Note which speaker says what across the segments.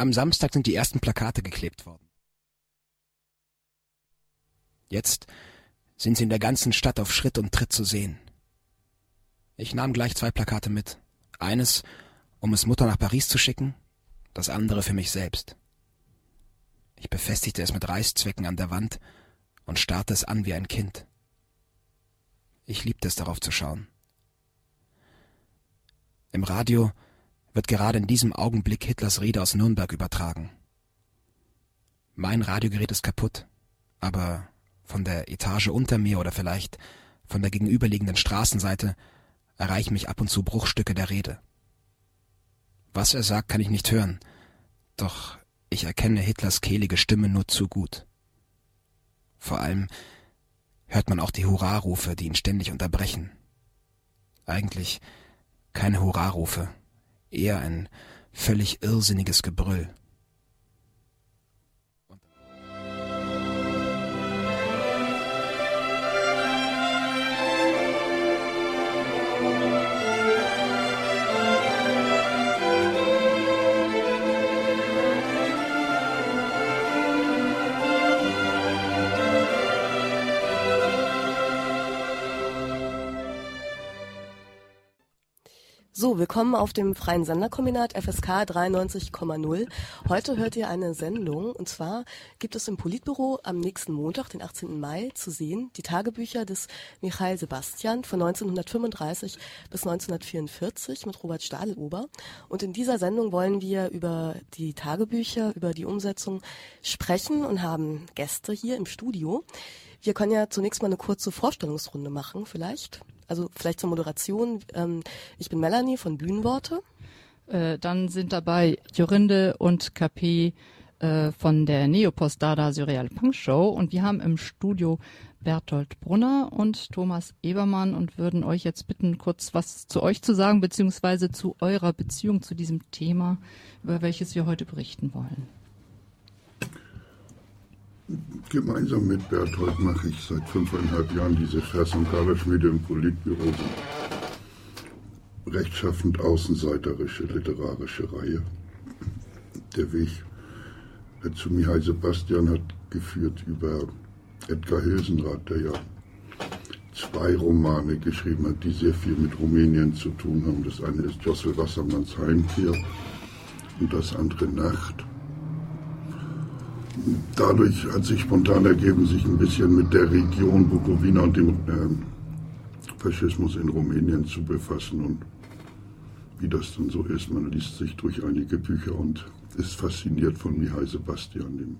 Speaker 1: Am Samstag sind die ersten Plakate geklebt worden. Jetzt sind sie in der ganzen Stadt auf Schritt und Tritt zu sehen. Ich nahm gleich zwei Plakate mit. Eines, um es Mutter nach Paris zu schicken, das andere für mich selbst. Ich befestigte es mit Reißzwecken an der Wand und starrte es an wie ein Kind. Ich liebte es darauf zu schauen. Im Radio wird gerade in diesem Augenblick Hitlers Rede aus Nürnberg übertragen. Mein Radiogerät ist kaputt, aber von der Etage unter mir oder vielleicht von der gegenüberliegenden Straßenseite erreichen mich ab und zu Bruchstücke der Rede. Was er sagt, kann ich nicht hören, doch ich erkenne Hitlers kehlige Stimme nur zu gut. Vor allem hört man auch die Hurrarufe, die ihn ständig unterbrechen. Eigentlich keine Hurrarufe, eher ein völlig irrsinniges Gebrüll.
Speaker 2: So, willkommen auf dem Freien Senderkombinat FSK 93,0. Heute hört ihr eine Sendung und zwar gibt es im Politbüro am nächsten Montag, den 18. Mai, zu sehen die Tagebücher des Michael Sebastian von 1935 bis 1944 mit Robert Stadelober. Und in dieser Sendung wollen wir über die Tagebücher, über die Umsetzung sprechen und haben Gäste hier im Studio. Wir können ja zunächst mal eine kurze Vorstellungsrunde machen, vielleicht. Also vielleicht zur Moderation. Ähm, ich bin Melanie von Bühnenworte.
Speaker 3: Äh, dann sind dabei Jorinde und KP äh, von der Neopost Dada Surreal Punk Show und wir haben im Studio Bertolt Brunner und Thomas Ebermann und würden euch jetzt bitten, kurz was zu euch zu sagen, beziehungsweise zu eurer Beziehung zu diesem Thema, über welches wir heute berichten wollen.
Speaker 4: Gemeinsam mit Berthold mache ich seit fünfeinhalb Jahren diese Vers- und Kaderschmiede im Politbüro. Rechtschaffend außenseiterische literarische Reihe. Der Weg zu Mihai Sebastian hat geführt über Edgar Hilsenrath, der ja zwei Romane geschrieben hat, die sehr viel mit Rumänien zu tun haben. Das eine ist Jossel Wassermanns Heimkehr und das andere Nacht dadurch hat sich spontan ergeben, sich ein bisschen mit der Region Bukowina und dem äh, Faschismus in Rumänien zu befassen. Und wie das dann so ist, man liest sich durch einige Bücher und ist fasziniert von Mihai Sebastian, dem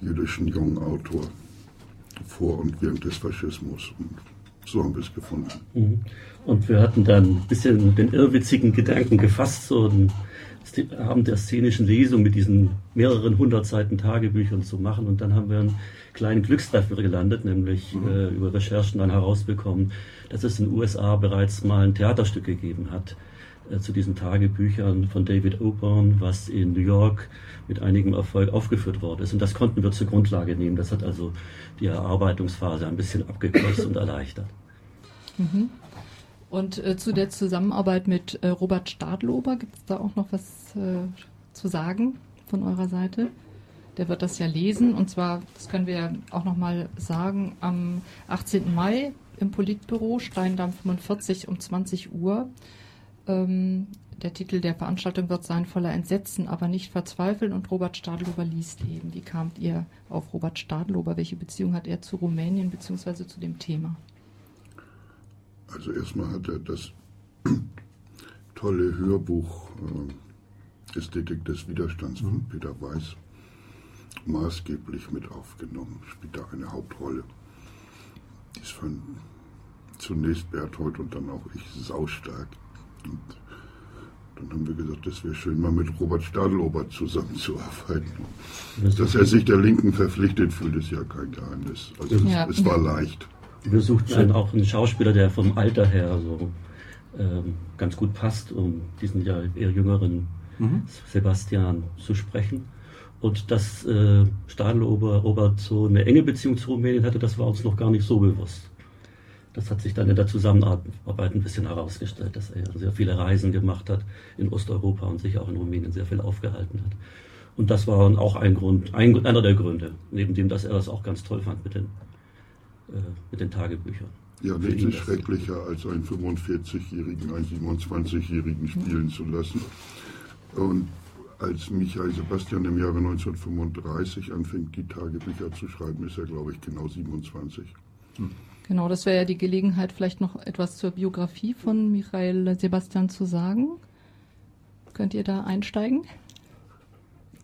Speaker 4: jüdischen jungen Autor, vor und während des Faschismus. Und so haben wir es gefunden.
Speaker 5: Mhm. Und wir hatten dann ein bisschen den irrwitzigen Gedanken gefasst, so ein Abend der szenischen Lesung mit diesen mehreren hundert Seiten Tagebüchern zu machen. Und dann haben wir einen kleinen Glückstreffer gelandet, nämlich mhm. äh, über Recherchen dann herausbekommen, dass es in den USA bereits mal ein Theaterstück gegeben hat äh, zu diesen Tagebüchern von David Oborn, was in New York mit einigem Erfolg aufgeführt worden ist. Und das konnten wir zur Grundlage nehmen. Das hat also die Erarbeitungsphase ein bisschen abgekürzt und erleichtert.
Speaker 3: Mhm. Und äh, zu der Zusammenarbeit mit äh, Robert Stadlober, gibt es da auch noch was äh, zu sagen von eurer Seite? Der wird das ja lesen und zwar, das können wir auch nochmal sagen, am 18. Mai im Politbüro, Steindamm 45 um 20 Uhr. Ähm, der Titel der Veranstaltung wird sein voller Entsetzen, aber nicht verzweifeln und Robert Stadlober liest eben. Wie kamt ihr auf Robert Stadlober? Welche Beziehung hat er zu Rumänien bzw. zu dem Thema?
Speaker 4: Also erstmal hat er das tolle Hörbuch äh, Ästhetik des Widerstands von mhm. Peter Weiß maßgeblich mit aufgenommen, spielt da eine Hauptrolle. Ist von zunächst Berthold und dann auch ich saustark. Und dann haben wir gesagt, es wäre schön, mal mit Robert Stadelober zusammenzuarbeiten. Dass er sich der Linken verpflichtet fühlt, ist ja kein Geheimnis. Also ja. es, es war leicht.
Speaker 5: Wir suchten auch einen Schauspieler, der vom Alter her so ähm, ganz gut passt, um diesen ja eher jüngeren mhm. Sebastian zu sprechen. Und dass äh, Stadelober Robert so eine enge Beziehung zu Rumänien hatte, das war uns noch gar nicht so bewusst. das hat sich dann in der Zusammenarbeit ein bisschen herausgestellt, dass er sehr viele Reisen gemacht hat in Osteuropa und sich auch in Rumänien sehr viel aufgehalten hat. Und das war auch ein Grund, ein, einer der Gründe, neben dem, dass er das auch ganz toll fand mit den, mit den Tagebüchern.
Speaker 4: Ja, nichts ist schrecklicher, als einen 45-Jährigen, einen 27-Jährigen spielen zu lassen. Und als Michael Sebastian im Jahre 1935 anfängt, die Tagebücher zu schreiben, ist er, glaube ich, genau 27. Hm.
Speaker 3: Genau, das wäre ja die Gelegenheit, vielleicht noch etwas zur Biografie von Michael Sebastian zu sagen. Könnt ihr da einsteigen?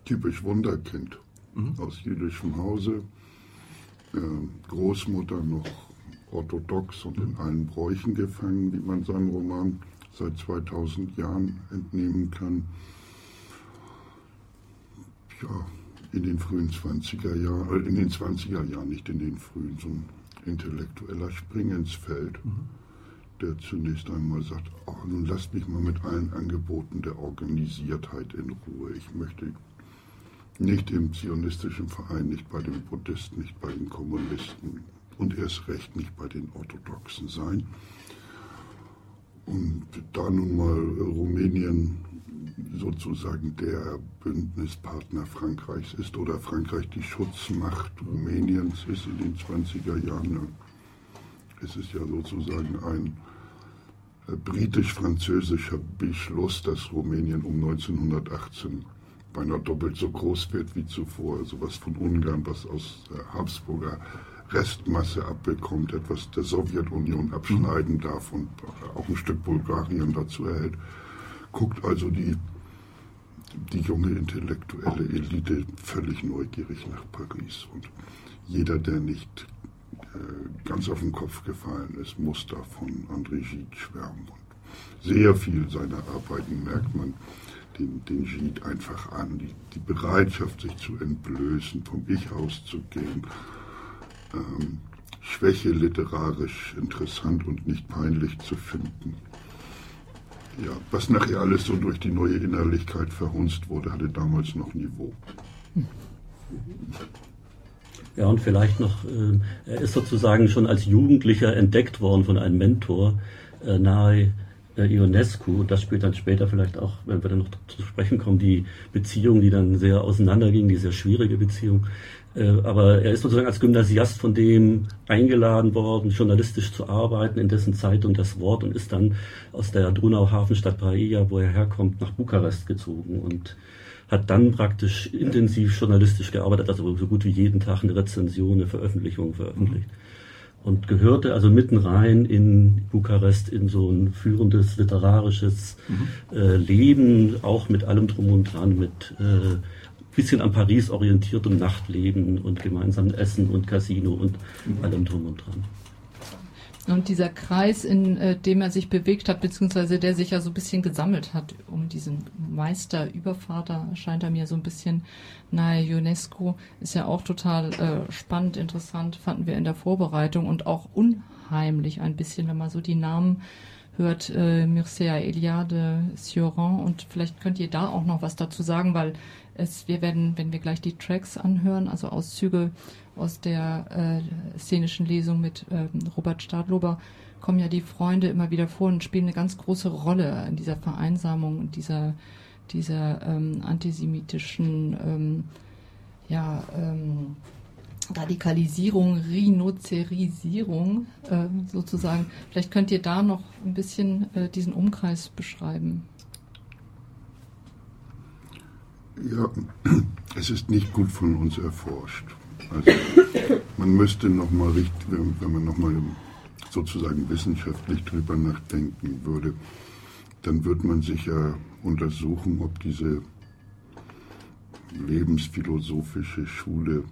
Speaker 4: Typisch Wunderkind mhm. aus jüdischem Hause. Äh, Großmutter noch orthodox und in allen Bräuchen gefangen, wie man seinem Roman seit 2000 Jahren entnehmen kann. Ja, in den frühen 20er Jahren, äh, in den 20er Jahren, nicht in den frühen, so ein intellektueller Springensfeld, mhm. der zunächst einmal sagt, oh, nun lasst mich mal mit allen Angeboten der Organisiertheit in Ruhe. Ich möchte nicht im zionistischen Verein, nicht bei den Buddhisten, nicht bei den Kommunisten und erst recht nicht bei den Orthodoxen sein. Und da nun mal Rumänien sozusagen der Bündnispartner Frankreichs ist oder Frankreich die Schutzmacht Rumäniens ist in den 20er Jahren. Es ist ja sozusagen ein äh, britisch-französischer Beschluss, dass Rumänien um 1918 beinahe doppelt so groß wird wie zuvor. Sowas von Ungarn, was aus der Habsburger Restmasse abbekommt, etwas der Sowjetunion abschneiden darf und auch ein Stück Bulgarien dazu erhält guckt also die, die junge intellektuelle Elite völlig neugierig nach Paris. Und jeder, der nicht äh, ganz auf den Kopf gefallen ist, muss da von André Gide schwärmen. Und sehr viel seiner Arbeiten merkt man den, den Gide einfach an. Die, die Bereitschaft, sich zu entblößen, vom Ich auszugehen. Ähm, Schwäche literarisch interessant und nicht peinlich zu finden. Ja, was nachher alles so durch die neue Innerlichkeit verhunzt wurde, hatte damals noch Niveau.
Speaker 5: Ja, und vielleicht noch, äh, er ist sozusagen schon als Jugendlicher entdeckt worden von einem Mentor äh, nahe Ionescu. Das spielt dann später vielleicht auch, wenn wir dann noch zu sprechen kommen, die Beziehung, die dann sehr auseinanderging, die sehr schwierige Beziehung äh, aber er ist sozusagen als Gymnasiast von dem eingeladen worden, journalistisch zu arbeiten, in dessen Zeitung das Wort und ist dann aus der Donau-Hafenstadt Paella, wo er herkommt, nach Bukarest gezogen und hat dann praktisch intensiv journalistisch gearbeitet, also so gut wie jeden Tag eine Rezension, eine Veröffentlichung veröffentlicht. Und gehörte also mitten rein in Bukarest in so ein führendes literarisches mhm. äh, Leben, auch mit allem drum und dran, mit äh, bisschen an Paris orientiert und Nachtleben und gemeinsam Essen und Casino und mhm. allem drum und dran.
Speaker 3: Und dieser Kreis, in äh, dem er sich bewegt hat, beziehungsweise der sich ja so ein bisschen gesammelt hat um diesen Meister, Übervater, scheint er mir so ein bisschen nahe UNESCO, ist ja auch total äh, spannend, interessant, fanden wir in der Vorbereitung und auch unheimlich ein bisschen, wenn man so die Namen hört, äh, Mircea Eliade, Sioran und vielleicht könnt ihr da auch noch was dazu sagen, weil es, wir werden, wenn wir gleich die Tracks anhören, also Auszüge aus der äh, szenischen Lesung mit äh, Robert Stadlober, kommen ja die Freunde immer wieder vor und spielen eine ganz große Rolle in dieser Vereinsamung und dieser, dieser ähm, antisemitischen ähm, ja, ähm, Radikalisierung, Rhinocerisierung äh, sozusagen. Vielleicht könnt ihr da noch ein bisschen äh, diesen Umkreis beschreiben.
Speaker 4: Ja, es ist nicht gut von uns erforscht. Also man müsste nochmal, wenn man nochmal sozusagen wissenschaftlich drüber nachdenken würde, dann wird man sicher untersuchen, ob diese lebensphilosophische Schule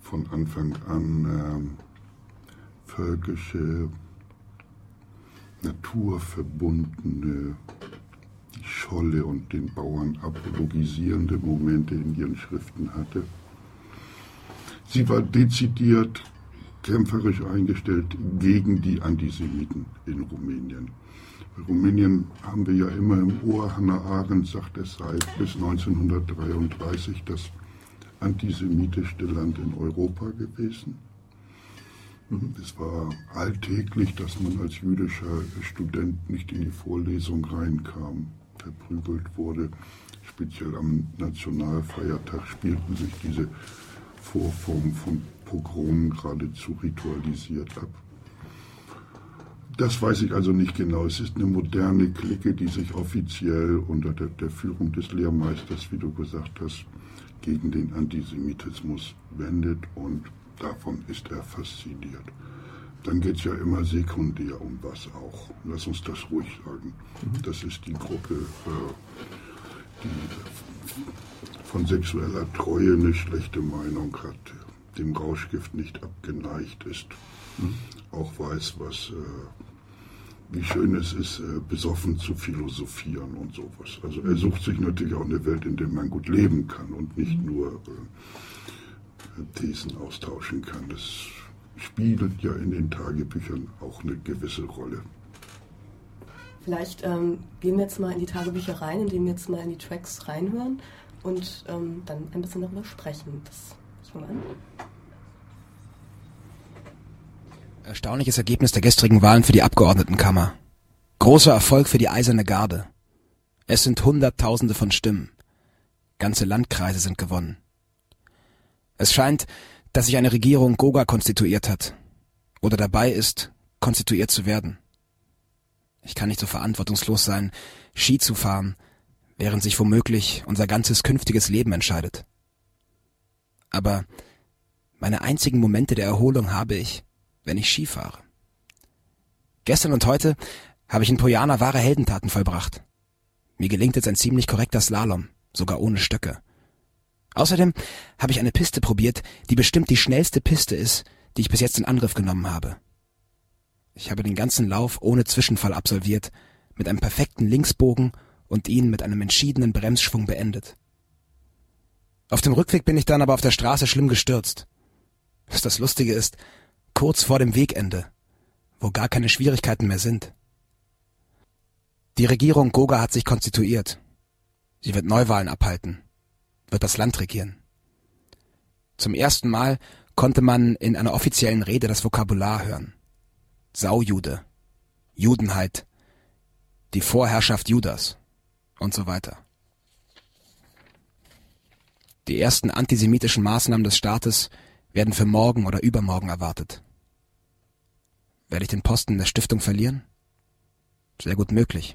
Speaker 4: von Anfang an äh, völkische, naturverbundene Scholle und den Bauern apologisierende Momente in ihren Schriften hatte. Sie war dezidiert kämpferisch eingestellt gegen die Antisemiten in Rumänien. Rumänien haben wir ja immer im Ohr, Hannah Arendt sagt, es sei bis 1933 das antisemitischste Land in Europa gewesen. Es war alltäglich, dass man als jüdischer Student nicht in die Vorlesung reinkam, verprügelt wurde. Speziell am Nationalfeiertag spielten sich diese Vorformen von Pogromen geradezu ritualisiert ab. Das weiß ich also nicht genau. Es ist eine moderne Clique, die sich offiziell unter der, der Führung des Lehrmeisters, wie du gesagt hast, gegen den Antisemitismus wendet und davon ist er fasziniert. Dann geht es ja immer sekundär um was auch. Lass uns das ruhig sagen. Mhm. Das ist die Gruppe, äh, die von sexueller Treue eine schlechte Meinung hat, dem Rauschgift nicht abgeneigt ist, mhm. auch weiß, was, äh, wie schön es ist, äh, besoffen zu philosophieren und sowas. Also er sucht sich natürlich auch eine Welt, in der man gut leben kann und nicht mhm. nur äh, Thesen austauschen kann. Das spiegelt ja in den Tagebüchern auch eine gewisse Rolle.
Speaker 2: Vielleicht ähm, gehen wir jetzt mal in die Tagebücher rein, indem wir jetzt mal in die Tracks reinhören und ähm, dann ein bisschen darüber sprechen. Das schon an.
Speaker 1: Erstaunliches Ergebnis der gestrigen Wahlen für die Abgeordnetenkammer. Großer Erfolg für die Eiserne Garde. Es sind Hunderttausende von Stimmen. Ganze Landkreise sind gewonnen. Es scheint, dass sich eine Regierung Goga konstituiert hat oder dabei ist, konstituiert zu werden. Ich kann nicht so verantwortungslos sein, Ski zu fahren, während sich womöglich unser ganzes künftiges Leben entscheidet. Aber meine einzigen Momente der Erholung habe ich, wenn ich Ski fahre. Gestern und heute habe ich in Pojana wahre Heldentaten vollbracht. Mir gelingt jetzt ein ziemlich korrekter Slalom, sogar ohne Stöcke. Außerdem habe ich eine Piste probiert, die bestimmt die schnellste Piste ist, die ich bis jetzt in Angriff genommen habe. Ich habe den ganzen Lauf ohne Zwischenfall absolviert, mit einem perfekten Linksbogen und ihn mit einem entschiedenen Bremsschwung beendet. Auf dem Rückweg bin ich dann aber auf der Straße schlimm gestürzt. Was das Lustige ist, kurz vor dem Wegende, wo gar keine Schwierigkeiten mehr sind. Die Regierung Goga hat sich konstituiert. Sie wird Neuwahlen abhalten, wird das Land regieren. Zum ersten Mal konnte man in einer offiziellen Rede das Vokabular hören. Saujude, Judenheit, die Vorherrschaft Judas und so weiter. Die ersten antisemitischen Maßnahmen des Staates werden für morgen oder übermorgen erwartet. Werde ich den Posten der Stiftung verlieren? Sehr gut möglich.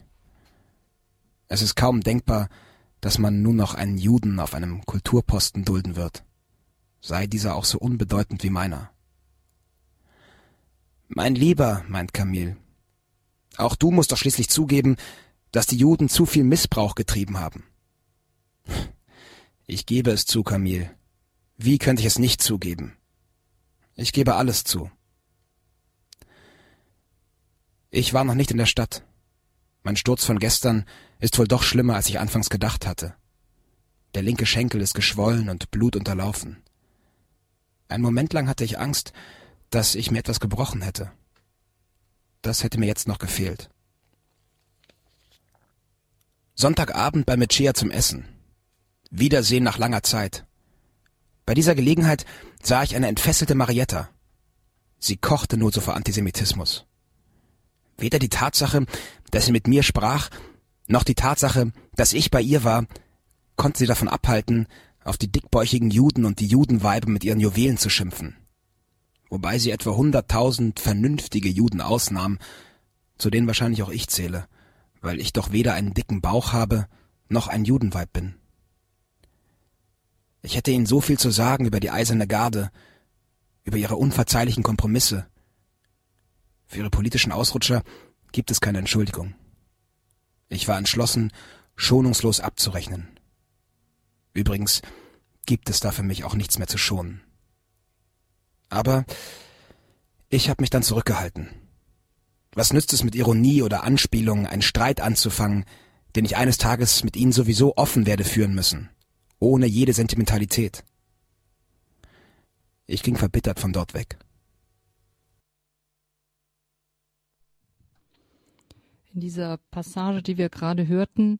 Speaker 1: Es ist kaum denkbar, dass man nun noch einen Juden auf einem Kulturposten dulden wird, sei dieser auch so unbedeutend wie meiner. Mein Lieber, meint Camille, auch du musst doch schließlich zugeben, dass die Juden zu viel Missbrauch getrieben haben. Ich gebe es zu, Camille. Wie könnte ich es nicht zugeben? Ich gebe alles zu. Ich war noch nicht in der Stadt. Mein Sturz von gestern ist wohl doch schlimmer, als ich anfangs gedacht hatte. Der linke Schenkel ist geschwollen und blutunterlaufen. Ein Moment lang hatte ich Angst, dass ich mir etwas gebrochen hätte. Das hätte mir jetzt noch gefehlt. Sonntagabend bei Mechea zum Essen. Wiedersehen nach langer Zeit. Bei dieser Gelegenheit sah ich eine entfesselte Marietta. Sie kochte nur so vor Antisemitismus. Weder die Tatsache, dass sie mit mir sprach, noch die Tatsache, dass ich bei ihr war, konnte sie davon abhalten, auf die dickbäuchigen Juden und die Judenweibe mit ihren Juwelen zu schimpfen wobei sie etwa hunderttausend vernünftige Juden ausnahm, zu denen wahrscheinlich auch ich zähle, weil ich doch weder einen dicken Bauch habe, noch ein Judenweib bin. Ich hätte ihnen so viel zu sagen über die eiserne Garde, über ihre unverzeihlichen Kompromisse. Für ihre politischen Ausrutscher gibt es keine Entschuldigung. Ich war entschlossen, schonungslos abzurechnen. Übrigens gibt es da für mich auch nichts mehr zu schonen. Aber ich habe mich dann zurückgehalten. Was nützt es mit Ironie oder Anspielung, einen Streit anzufangen, den ich eines Tages mit Ihnen sowieso offen werde führen müssen, ohne jede Sentimentalität? Ich ging verbittert von dort weg.
Speaker 3: In dieser Passage, die wir gerade hörten,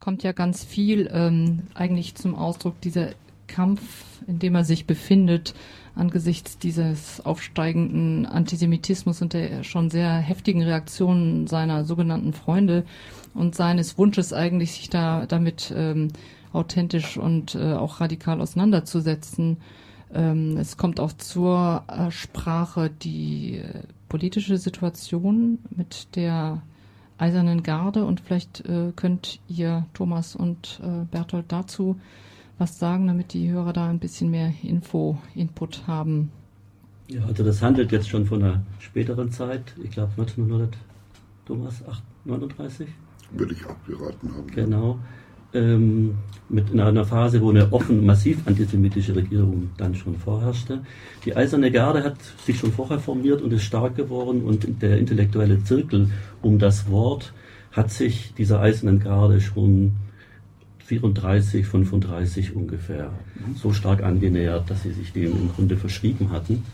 Speaker 3: kommt ja ganz viel ähm, eigentlich zum Ausdruck dieser Kampf, in dem er sich befindet, angesichts dieses aufsteigenden Antisemitismus und der schon sehr heftigen Reaktionen seiner sogenannten Freunde und seines Wunsches eigentlich, sich da damit ähm, authentisch und äh, auch radikal auseinanderzusetzen. Ähm, es kommt auch zur äh, Sprache die äh, politische Situation mit der Eisernen Garde und vielleicht äh, könnt ihr Thomas und äh, Bertolt dazu was sagen, damit die Hörer da ein bisschen mehr Info, Input haben.
Speaker 5: Ja, also das handelt jetzt schon von einer späteren Zeit, ich glaube 1900, Thomas, 39?
Speaker 4: Würde ich auch geraten haben.
Speaker 5: Genau. Ähm, mit in einer Phase, wo eine offen massiv antisemitische Regierung dann schon vorherrschte. Die Eiserne Garde hat sich schon vorher formiert und ist stark geworden und der intellektuelle Zirkel um das Wort hat sich dieser Eisernen Garde schon 34, 35 ungefähr so stark angenähert, dass sie sich dem im Grunde verschrieben hatten.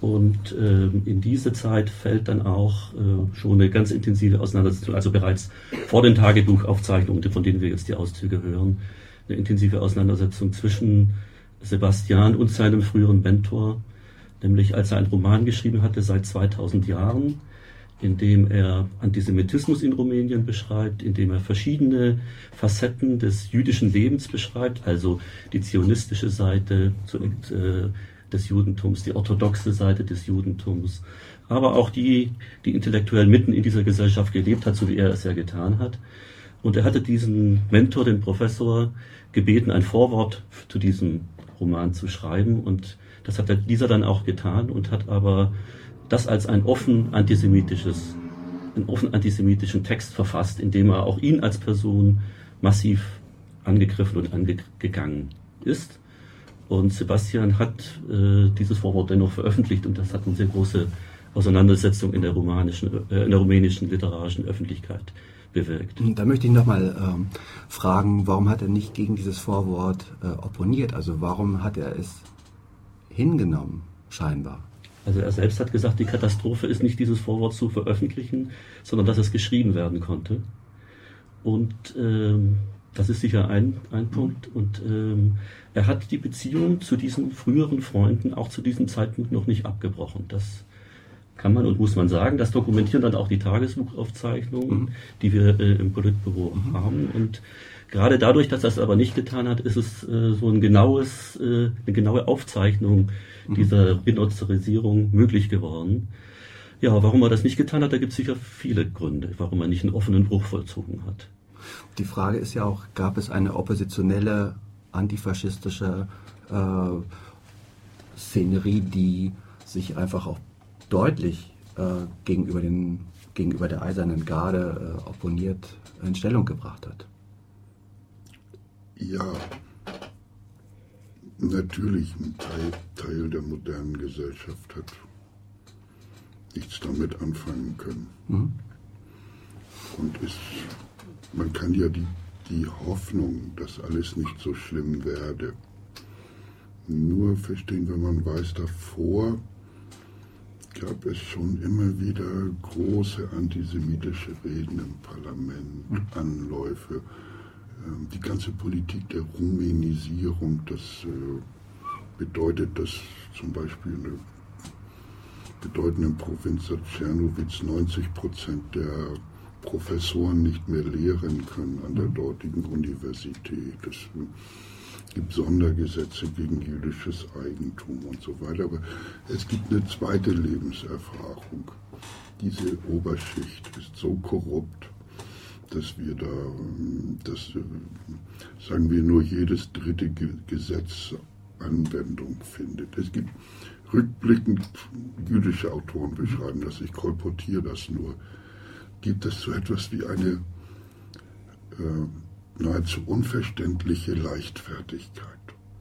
Speaker 5: Und äh, in diese Zeit fällt dann auch äh, schon eine ganz intensive Auseinandersetzung, also bereits vor den Tagebuchaufzeichnungen, von denen wir jetzt die Auszüge hören, eine intensive Auseinandersetzung zwischen Sebastian und seinem früheren Mentor, nämlich als er einen Roman geschrieben hatte seit 2000 Jahren, in dem er Antisemitismus in Rumänien beschreibt, in dem er verschiedene Facetten des jüdischen Lebens beschreibt, also die zionistische Seite äh, des Judentums, die orthodoxe Seite des Judentums, aber auch die, die intellektuell mitten in dieser Gesellschaft gelebt hat, so wie er es ja getan hat. Und er hatte diesen Mentor, den Professor, gebeten, ein Vorwort zu diesem Roman zu schreiben. Und das hat dieser dann auch getan und hat aber das als ein offen antisemitisches, einen offen antisemitischen Text verfasst, in dem er auch ihn als Person massiv angegriffen und angegangen ist. Und Sebastian hat äh, dieses Vorwort dennoch veröffentlicht und das hat eine sehr große Auseinandersetzung in der, äh, in der rumänischen literarischen Öffentlichkeit bewirkt.
Speaker 6: Da möchte ich nochmal ähm, fragen, warum hat er nicht gegen dieses Vorwort äh, opponiert? Also warum hat er es hingenommen, scheinbar?
Speaker 5: Also er selbst hat gesagt, die Katastrophe ist nicht dieses Vorwort zu veröffentlichen, sondern dass es geschrieben werden konnte. Und ähm, das ist sicher ein, ein Punkt. Und ähm, er hat die Beziehung zu diesen früheren Freunden auch zu diesem Zeitpunkt noch nicht abgebrochen. Das kann man und muss man sagen. Das dokumentieren dann auch die Tagesbuchaufzeichnungen, mhm. die wir äh, im Politbüro mhm. haben. Und gerade dadurch, dass er es aber nicht getan hat, ist es äh, so ein genaues, äh, eine genaue Aufzeichnung Mhm. dieser Binozarisierung möglich geworden. Ja, warum er das nicht getan hat, da gibt es sicher viele Gründe, warum er nicht einen offenen Bruch vollzogen hat.
Speaker 6: Die Frage ist ja auch, gab es eine oppositionelle antifaschistische äh, Szenerie, die sich einfach auch deutlich äh, gegenüber, den, gegenüber der Eisernen Garde äh, opponiert in Stellung gebracht hat?
Speaker 4: Ja, natürlich ein Teil, Teil der modernen Gesellschaft hat nichts damit anfangen können. Mhm. Und ist, man kann ja die, die Hoffnung, dass alles nicht so schlimm werde, nur verstehen, wenn man weiß, davor gab es schon immer wieder große antisemitische Reden im Parlament, mhm. Anläufe die ganze Politik der Rumänisierung, das äh, bedeutet, dass zum Beispiel in der bedeutenden Provinz Czernowitz 90 Prozent der Professoren nicht mehr lehren können an der mhm. dortigen Universität. Es gibt Sondergesetze gegen jüdisches Eigentum und so weiter. Aber es gibt eine zweite Lebenserfahrung. Diese Oberschicht ist so korrupt, dass wir da, dass, sagen wir, nur jedes dritte Gesetz Anwendung findet. Es gibt rückblickend, jüdische Autoren beschreiben das, ich kolportiere das nur, gibt es so etwas wie eine äh, nahezu unverständliche Leichtfertigkeit,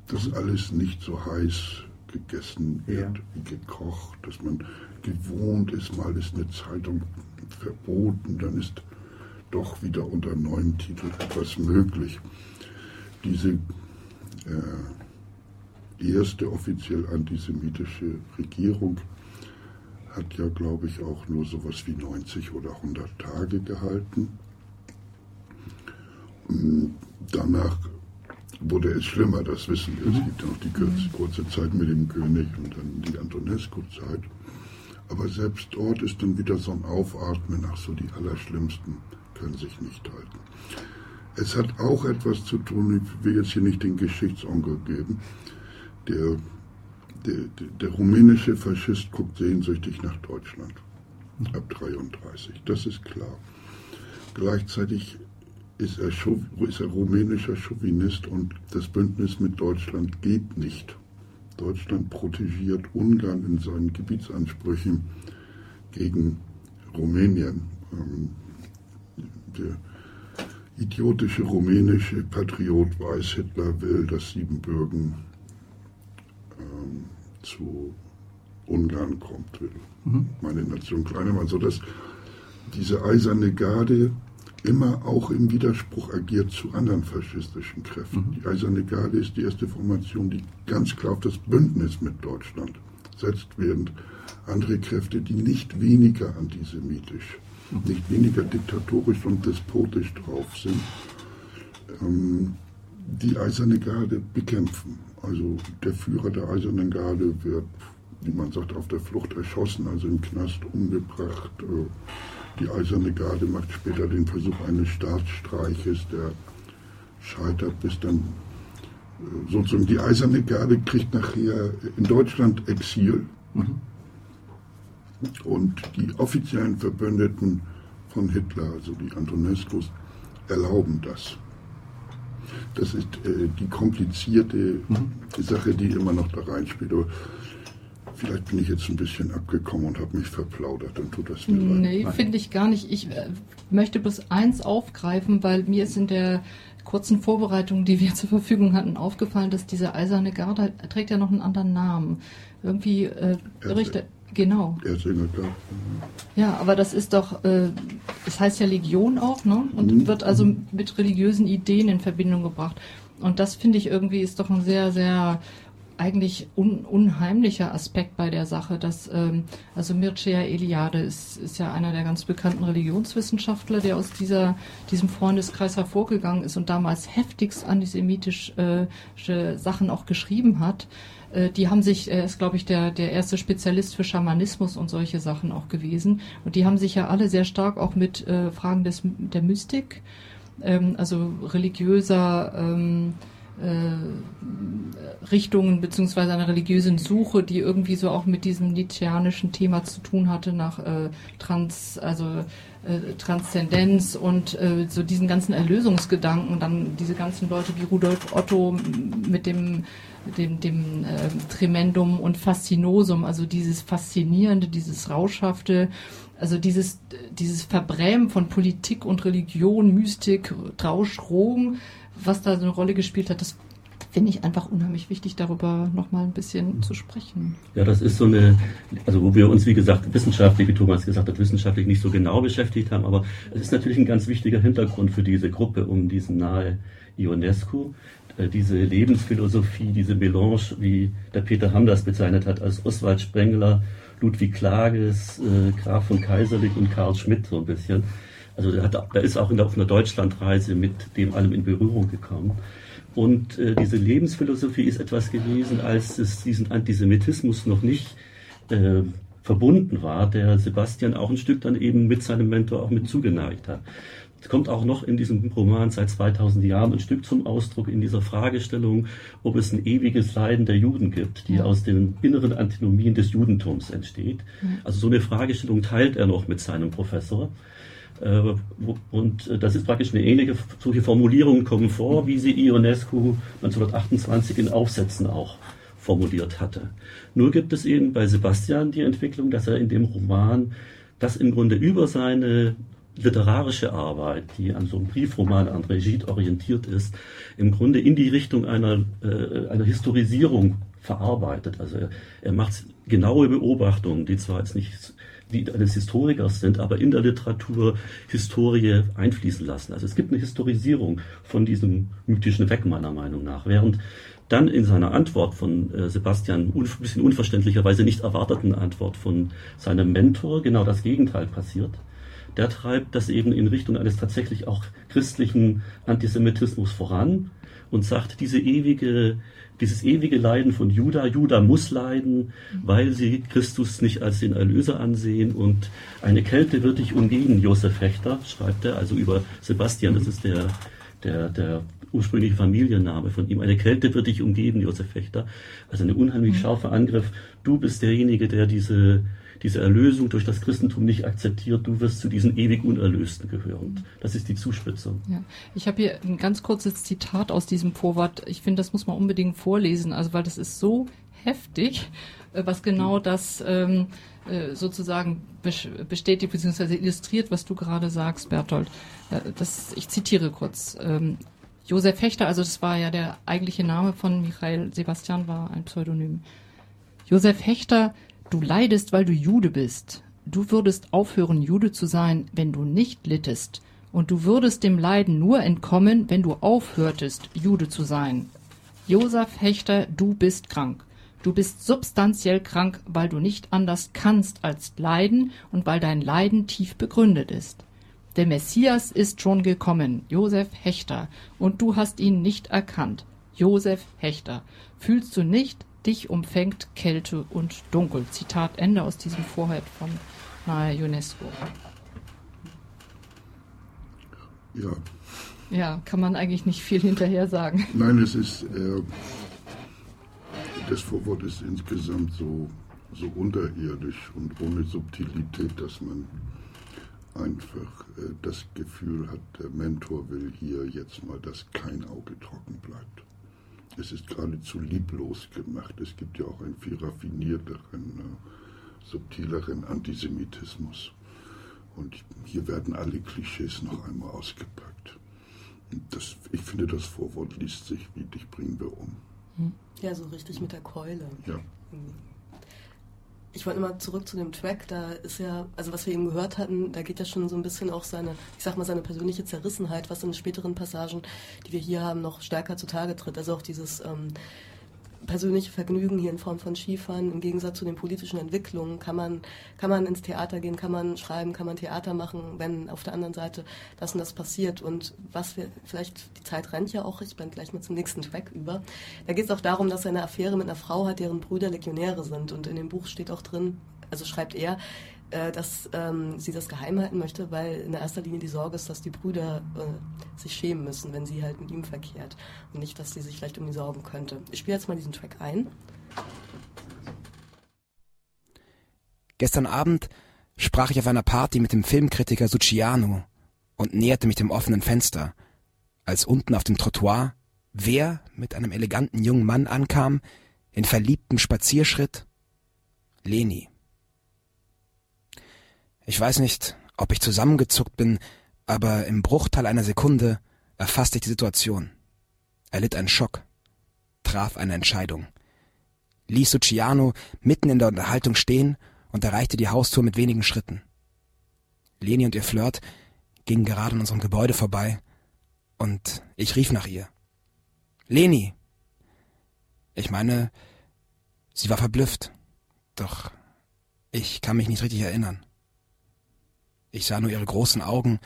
Speaker 4: dass mhm. alles nicht so heiß gegessen wird ja. wie gekocht, dass man gewohnt ist, mal ist eine Zeitung verboten, dann ist doch wieder unter neuen Titeln etwas möglich. Diese äh, erste offiziell antisemitische Regierung hat ja, glaube ich, auch nur sowas wie 90 oder 100 Tage gehalten. Danach wurde es schlimmer, das wissen wir. Es gibt ja noch die kurze, kurze Zeit mit dem König und dann die Antonescu-Zeit. Aber selbst dort ist dann wieder so ein Aufatmen, ach so, die Allerschlimmsten können sich nicht halten. Es hat auch etwas zu tun, ich will jetzt hier nicht den Geschichtsonkel geben, der, der, der, der rumänische Faschist guckt sehnsüchtig nach Deutschland ab 33, das ist klar. Gleichzeitig ist er, ist er rumänischer Chauvinist und das Bündnis mit Deutschland geht nicht. Deutschland protegiert Ungarn in seinen Gebietsansprüchen gegen Rumänien. Ähm, der idiotische rumänische Patriot weiß, Hitler will, dass Siebenbürgen ähm, zu Ungarn kommt, will mhm. meine Nation kleiner machen, sodass diese eiserne Garde immer auch im Widerspruch agiert zu anderen faschistischen Kräften. Mhm. Die Eiserne Garde ist die erste Formation, die ganz klar auf das Bündnis mit Deutschland setzt, während andere Kräfte, die nicht weniger antisemitisch, mhm. Nicht weniger diktatorisch und despotisch drauf sind, ähm, die Eiserne Garde bekämpfen. Also der Führer der Eisernen Garde wird, wie man sagt, auf der Flucht erschossen, also im Knast umgebracht. Äh, die Eiserne Garde macht später den Versuch eines Staatsstreiches, der scheitert, bis dann äh, sozusagen die Eiserne Garde kriegt nachher in Deutschland Exil. Mhm. Und die offiziellen Verbündeten von Hitler, also die Antonescos, erlauben das. Das ist äh, die komplizierte mhm. Sache, die immer noch da reinspielt. Aber Vielleicht bin ich jetzt ein bisschen abgekommen und habe mich verplaudert, dann tut das mir
Speaker 3: leid. Nee, finde ich gar nicht. Ich äh, möchte bloß eins aufgreifen, weil mir ist in der kurzen Vorbereitung, die wir zur Verfügung hatten, aufgefallen, dass diese eiserne Garde trägt ja noch einen anderen Namen. Irgendwie äh, Richter. Genau. Ja, aber das ist doch, äh, es heißt ja Legion auch, ne? Und mhm. wird also mit religiösen Ideen in Verbindung gebracht. Und das finde ich irgendwie ist doch ein sehr, sehr eigentlich un, unheimlicher Aspekt bei der Sache, dass ähm, also Mircea Eliade ist, ist ja einer der ganz bekannten Religionswissenschaftler, der aus dieser, diesem Freundeskreis hervorgegangen ist und damals heftigst antisemitische äh, Sachen auch geschrieben hat. Äh, die haben sich, er ist glaube ich der, der erste Spezialist für Schamanismus und solche Sachen auch gewesen. Und die haben sich ja alle sehr stark auch mit äh, Fragen des, der Mystik, ähm, also religiöser ähm, äh, Richtungen beziehungsweise einer religiösen Suche, die irgendwie so auch mit diesem Nietzscheanischen Thema zu tun hatte, nach äh, Trans, also äh, Transzendenz und äh, so diesen ganzen Erlösungsgedanken, dann diese ganzen Leute wie Rudolf Otto mit dem dem, dem äh, Tremendum und Faszinosum, also dieses Faszinierende, dieses Rauschhafte, also dieses, dieses Verbrämen von Politik und Religion, Mystik, Trausch, Drogen, was da so eine Rolle gespielt hat, das finde ich einfach unheimlich wichtig, darüber nochmal ein bisschen zu sprechen.
Speaker 5: Ja, das ist so eine, also wo wir uns, wie gesagt, wissenschaftlich, wie Thomas gesagt hat, wissenschaftlich nicht so genau beschäftigt haben, aber es ist natürlich ein ganz wichtiger Hintergrund für diese Gruppe um diesen nahe Ionescu, äh, diese Lebensphilosophie, diese Melange, wie der Peter Hamm das bezeichnet hat, als Oswald Sprengler, Ludwig Klages, äh, Graf von Kaiserlich und Karl Schmidt so ein bisschen. Also er, hat, er ist auch in der, auf einer Deutschlandreise mit dem allem in Berührung gekommen. Und äh, diese Lebensphilosophie ist etwas gewesen, als es diesen Antisemitismus noch nicht äh, verbunden war, der Sebastian auch ein Stück dann eben mit seinem Mentor auch mit zugeneigt hat. Es kommt auch noch in diesem Roman seit 2000 Jahren ein Stück zum Ausdruck in dieser Fragestellung, ob es ein ewiges Leiden der Juden gibt, die ja. aus den inneren Antinomien des Judentums entsteht. Ja. Also so eine Fragestellung teilt er noch mit seinem Professor. Äh, und äh, das ist praktisch eine ähnliche, solche Formulierungen kommen vor, wie sie Ionescu 1928 in Aufsätzen auch formuliert hatte. Nur gibt es eben bei Sebastian die Entwicklung, dass er in dem Roman das im Grunde über seine literarische Arbeit, die an so einem Briefroman an Regide orientiert ist, im Grunde in die Richtung einer, äh, einer Historisierung verarbeitet. Also er, er macht genaue Beobachtungen, die zwar jetzt nicht die eines Historikers sind, aber in der Literatur Historie einfließen lassen. Also es gibt eine Historisierung von diesem mythischen Weg meiner Meinung nach, während dann in seiner Antwort von äh, Sebastian, ein bisschen unverständlicherweise nicht erwarteten Antwort von seinem Mentor, genau das Gegenteil passiert. Der treibt das eben in Richtung eines tatsächlich auch christlichen Antisemitismus voran und sagt, diese ewige, dieses ewige Leiden von Juda, Juda muss leiden, weil sie Christus nicht als den Erlöser ansehen und eine Kälte wird dich umgehen, Josef Hechter, schreibt er, also über Sebastian, das ist der, der, der ursprüngliche Familienname von ihm. Eine Kälte wird dich umgeben, Josef Hechter. Also ein unheimlich scharfer Angriff. Du bist derjenige, der diese, diese Erlösung durch das Christentum nicht akzeptiert, du wirst zu diesen ewig Unerlösten gehören. Das ist die Zuspitzung.
Speaker 3: Ja. Ich habe hier ein ganz kurzes Zitat aus diesem Vorwort. Ich finde, das muss man unbedingt vorlesen, also weil das ist so heftig, äh, was genau das ähm, äh, sozusagen bestätigt bzw. illustriert, was du gerade sagst, Berthold. Äh, das, ich zitiere kurz. Ähm, Josef Fechter, also das war ja der eigentliche Name von Michael Sebastian, war ein Pseudonym. Josef Hechter Du leidest, weil du Jude bist. Du würdest aufhören, Jude zu sein, wenn du nicht littest. Und du würdest dem Leiden nur entkommen, wenn du aufhörtest, Jude zu sein. Josef Hechter, du bist krank. Du bist substanziell krank, weil du nicht anders kannst als leiden und weil dein Leiden tief begründet ist. Der Messias ist schon gekommen, Josef Hechter, und du hast ihn nicht erkannt. Josef Hechter. Fühlst du nicht, Dich umfängt Kälte und Dunkel. Zitat Ende aus diesem Vorhalt von nahe UNESCO.
Speaker 4: Ja.
Speaker 3: Ja, kann man eigentlich nicht viel hinterher sagen.
Speaker 4: Nein, es ist, äh, das Vorwort ist insgesamt so, so unterirdisch und ohne Subtilität, dass man einfach äh, das Gefühl hat, der Mentor will hier jetzt mal, dass kein Auge trocken bleibt es ist geradezu lieblos gemacht. Es gibt ja auch einen viel raffinierteren, äh, subtileren Antisemitismus. Und hier werden alle Klischees noch einmal ausgepackt. Das, ich finde, das Vorwort liest sich wie dich bringen wir um.
Speaker 2: Ja, so richtig mit der Keule.
Speaker 4: Ja.
Speaker 2: Mhm ich wollte mal zurück zu dem Track, da ist ja, also was wir eben gehört hatten, da geht ja schon so ein bisschen auch seine, ich sag mal, seine persönliche Zerrissenheit, was in späteren Passagen, die wir hier haben, noch stärker zutage tritt. Also auch dieses ähm, persönliche Vergnügen hier in Form von Skifahren im Gegensatz zu den politischen Entwicklungen kann man kann man ins Theater gehen, kann man schreiben, kann man Theater machen, wenn auf der anderen Seite das und das passiert und was wir vielleicht die Zeit rennt ja auch, ich bin gleich mal zum nächsten Track über. Da geht es auch darum, dass er eine Affäre mit einer Frau hat, deren Brüder Legionäre sind und in dem Buch steht auch drin, also schreibt er, äh, dass ähm, sie das geheim halten möchte, weil in erster Linie die Sorge ist, dass die Brüder äh, sich schämen müssen, wenn sie halt mit ihm verkehrt und nicht, dass sie sich vielleicht um ihn sorgen könnte. Ich spiele jetzt mal diesen Track ein.
Speaker 1: Gestern Abend sprach ich auf einer Party mit dem Filmkritiker Suciano und näherte mich dem offenen Fenster, als unten auf dem Trottoir wer mit einem eleganten jungen Mann ankam, in verliebtem Spazierschritt? Leni. Ich weiß nicht, ob ich zusammengezuckt bin, aber im Bruchteil einer Sekunde erfasste ich die Situation. Er litt einen Schock, traf eine Entscheidung, ließ Luciano mitten in der Unterhaltung stehen und erreichte die Haustür mit wenigen Schritten. Leni und ihr Flirt gingen gerade an unserem Gebäude vorbei und ich rief nach ihr. Leni! Ich meine, sie war verblüfft, doch ich kann mich nicht richtig erinnern. Ich sah nur ihre großen Augen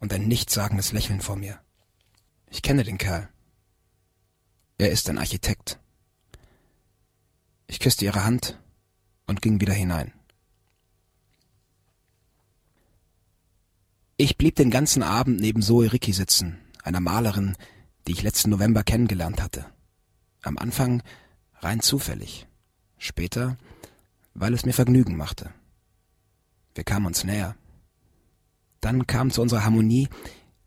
Speaker 1: und ein nichtssagendes Lächeln vor mir. Ich kenne den Kerl. Er ist ein Architekt. Ich küsste ihre Hand und ging wieder hinein. Ich blieb den ganzen Abend neben Zoe Ricky sitzen, einer Malerin, die ich letzten November kennengelernt hatte. Am Anfang rein zufällig, später, weil es mir Vergnügen machte. Wir kamen uns näher. Dann kam zu unserer Harmonie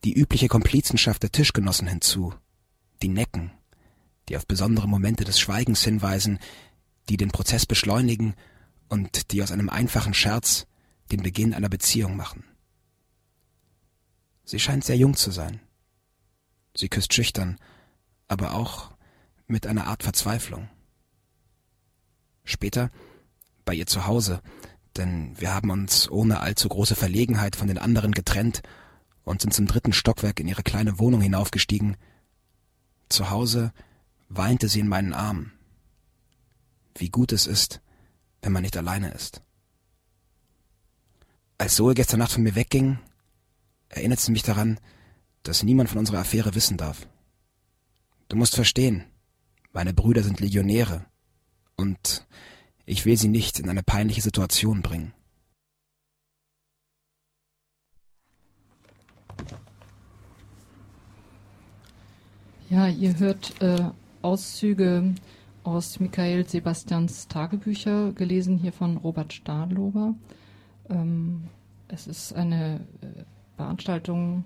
Speaker 1: die übliche Komplizenschaft der Tischgenossen hinzu, die Necken, die auf besondere Momente des Schweigens hinweisen, die den Prozess beschleunigen und die aus einem einfachen Scherz den Beginn einer Beziehung machen. Sie scheint sehr jung zu sein. Sie küsst schüchtern, aber auch mit einer Art Verzweiflung. Später, bei ihr zu Hause, denn wir haben uns ohne allzu große Verlegenheit von den anderen getrennt und sind zum dritten Stockwerk in ihre kleine Wohnung hinaufgestiegen. Zu Hause weinte sie in meinen Armen. Wie gut es ist, wenn man nicht alleine ist. Als Zoe gestern Nacht von mir wegging, erinnerte sie mich daran, dass niemand von unserer Affäre wissen darf. Du musst verstehen, meine Brüder sind Legionäre und ich will sie nicht in eine peinliche Situation bringen.
Speaker 3: Ja, ihr hört äh, Auszüge aus Michael Sebastians Tagebücher, gelesen hier von Robert Stadlober. Ähm, es ist eine äh, Veranstaltung,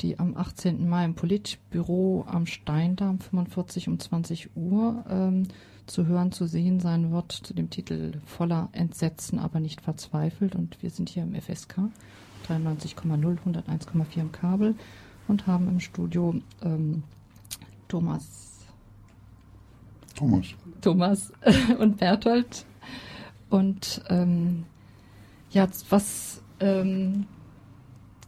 Speaker 3: die am 18. Mai im Politbüro am Steindarm 45 um 20 Uhr ähm, zu hören, zu sehen sein wird, zu dem Titel Voller Entsetzen, aber nicht verzweifelt. Und wir sind hier im FSK 93,0, 101,4 im Kabel und haben im Studio ähm, Thomas.
Speaker 4: Thomas.
Speaker 3: Thomas und Berthold. Und ähm, ja, was ähm,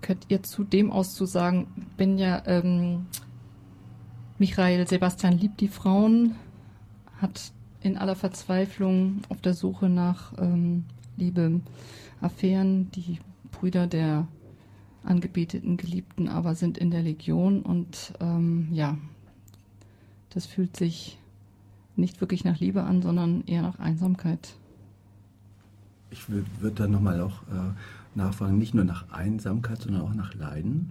Speaker 3: könnt ihr zu dem auszusagen? Bin ja ähm, Michael Sebastian liebt die Frauen, hat in aller Verzweiflung auf der Suche nach ähm, Liebe, Affären, die Brüder der angebeteten Geliebten aber sind in der Legion und ähm, ja, das fühlt sich nicht wirklich nach Liebe an, sondern eher nach Einsamkeit.
Speaker 6: Ich würde da nochmal auch äh, nachfragen, nicht nur nach Einsamkeit, sondern auch nach Leiden.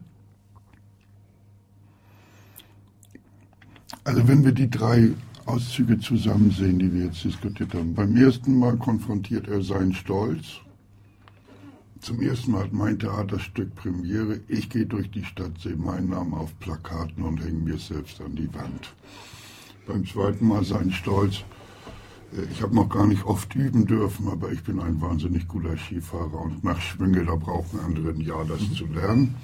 Speaker 4: Also wenn wir die drei Auszüge zusammen sehen, die wir jetzt diskutiert haben. Beim ersten Mal konfrontiert er seinen Stolz. Zum ersten Mal hat mein Theaterstück Premiere. Ich gehe durch die Stadt, sehe meinen Namen auf Plakaten und hänge mir selbst an die Wand. Beim zweiten Mal seinen Stolz. Äh, ich habe noch gar nicht oft üben dürfen, aber ich bin ein wahnsinnig guter Skifahrer und nach Schwinge, da braucht man andere ein Jahr, das zu lernen.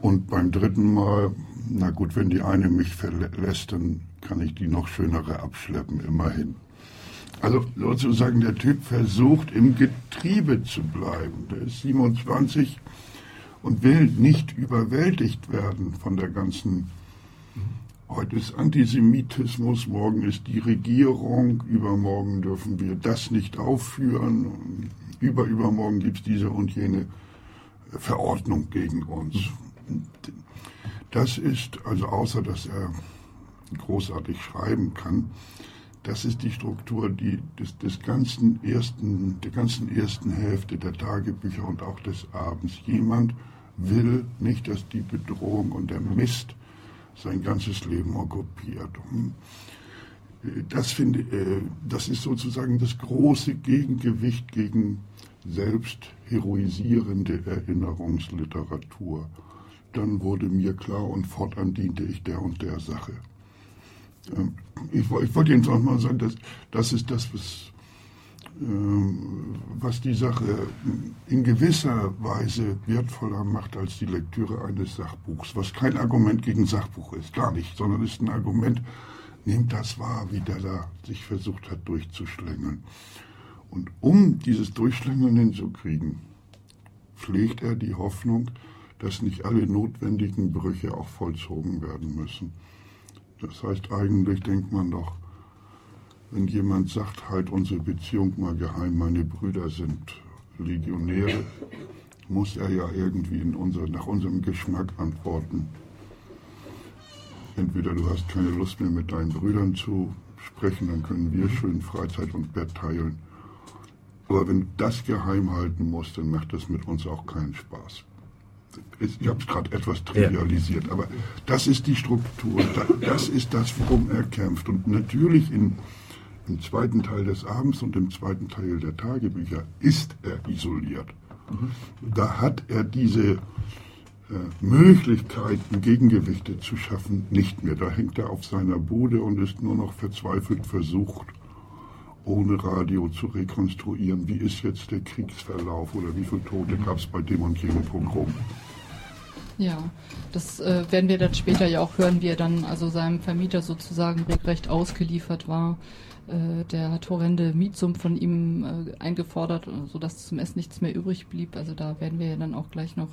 Speaker 4: Und beim dritten Mal, na gut, wenn die eine mich verlässt, dann kann ich die noch schönere abschleppen, immerhin. Also sozusagen der Typ versucht im Getriebe zu bleiben. Der ist 27 und will nicht überwältigt werden von der ganzen. Heute ist Antisemitismus, morgen ist die Regierung, übermorgen dürfen wir das nicht aufführen, überübermorgen gibt es diese und jene Verordnung gegen uns. Das ist, also außer dass er großartig schreiben kann, das ist die Struktur die, des, des ganzen ersten, der ganzen ersten Hälfte der Tagebücher und auch des Abends. Jemand will nicht, dass die Bedrohung und der Mist sein ganzes Leben okkupiert. Das finde, äh, das ist sozusagen das große Gegengewicht gegen selbstheroisierende Erinnerungsliteratur. Dann wurde mir klar und fortan diente ich der und der Sache. Ähm, ich, ich wollte Ihnen noch mal sagen, dass das ist das, was, ähm, was die Sache in gewisser Weise wertvoller macht als die Lektüre eines Sachbuchs, was kein Argument gegen Sachbuch ist, gar nicht, sondern ist ein Argument, nehmt das wahr, wie der da sich versucht hat durchzuschlängeln. Und um dieses Durchschlängeln hinzukriegen, pflegt er die Hoffnung, dass nicht alle notwendigen Brüche auch vollzogen werden müssen. Das heißt, eigentlich denkt man doch, wenn jemand sagt, halt unsere Beziehung mal geheim, meine Brüder sind Legionäre, muss er ja irgendwie unser, nach unserem Geschmack antworten. Entweder du hast keine Lust mehr mit deinen Brüdern zu sprechen, dann können wir schön Freizeit und Bett teilen. Aber wenn du das geheim halten musst, dann macht das mit uns auch keinen Spaß ich habe es gerade etwas trivialisiert, ja. aber das ist die Struktur, das ist das, worum er kämpft. Und natürlich in, im zweiten Teil des Abends und im zweiten Teil der Tagebücher ist er isoliert. Mhm. Da hat er diese äh, Möglichkeiten, Gegengewichte zu schaffen, nicht mehr. Da hängt er auf seiner Bude und ist nur noch verzweifelt versucht, ohne Radio zu rekonstruieren, wie ist jetzt der Kriegsverlauf oder wie viele Tote gab es bei dem und jenem Pogrom.
Speaker 3: Ja, das äh, werden wir dann später ja auch hören, wie er dann also seinem Vermieter sozusagen regelrecht ausgeliefert war. Äh, der hat horrende Mietsum von ihm äh, eingefordert, sodass zum Essen nichts mehr übrig blieb. Also da werden wir ja dann auch gleich noch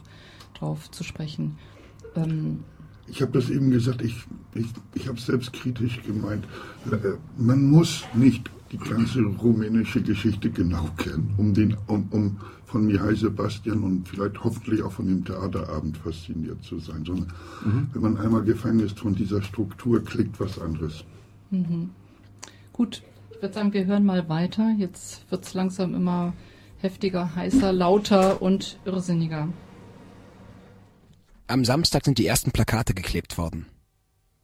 Speaker 3: drauf zu sprechen.
Speaker 4: Ähm, ich habe das eben gesagt, ich, ich, ich habe es selbstkritisch gemeint. Äh, man muss nicht die ganze rumänische Geschichte genau kennen, um, den, um, um von Mihai Sebastian und vielleicht hoffentlich auch von dem Theaterabend fasziniert zu sein, sondern mhm. wenn man einmal gefangen ist von dieser Struktur, klickt was anderes.
Speaker 3: Mhm. Gut, ich würde sagen, wir hören mal weiter. Jetzt wird es langsam immer heftiger, heißer, lauter und irrsinniger.
Speaker 1: Am Samstag sind die ersten Plakate geklebt worden.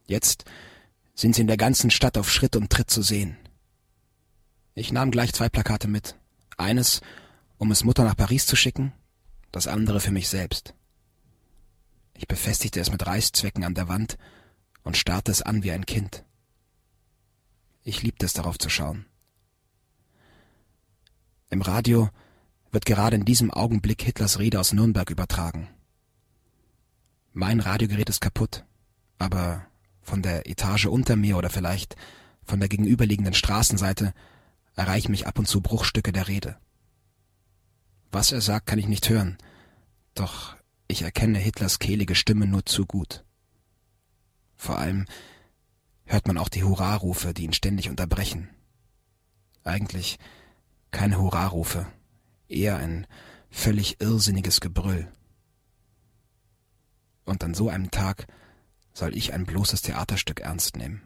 Speaker 1: Jetzt sind sie in der ganzen Stadt auf Schritt und Tritt zu sehen. Ich nahm gleich zwei Plakate mit. Eines, um es Mutter nach Paris zu schicken, das andere für mich selbst. Ich befestigte es mit Reißzwecken an der Wand und starrte es an wie ein Kind. Ich liebte es darauf zu schauen. Im Radio wird gerade in diesem Augenblick Hitlers Rede aus Nürnberg übertragen. Mein Radiogerät ist kaputt, aber von der Etage unter mir oder vielleicht von der gegenüberliegenden Straßenseite erreichen mich ab und zu Bruchstücke der Rede. Was er sagt, kann ich nicht hören, doch ich erkenne Hitlers kehlige Stimme nur zu gut. Vor allem hört man auch die Hurrarufe, die ihn ständig unterbrechen. Eigentlich keine Hurrarufe, eher ein völlig irrsinniges Gebrüll. Und an so einem Tag soll ich ein bloßes Theaterstück ernst nehmen.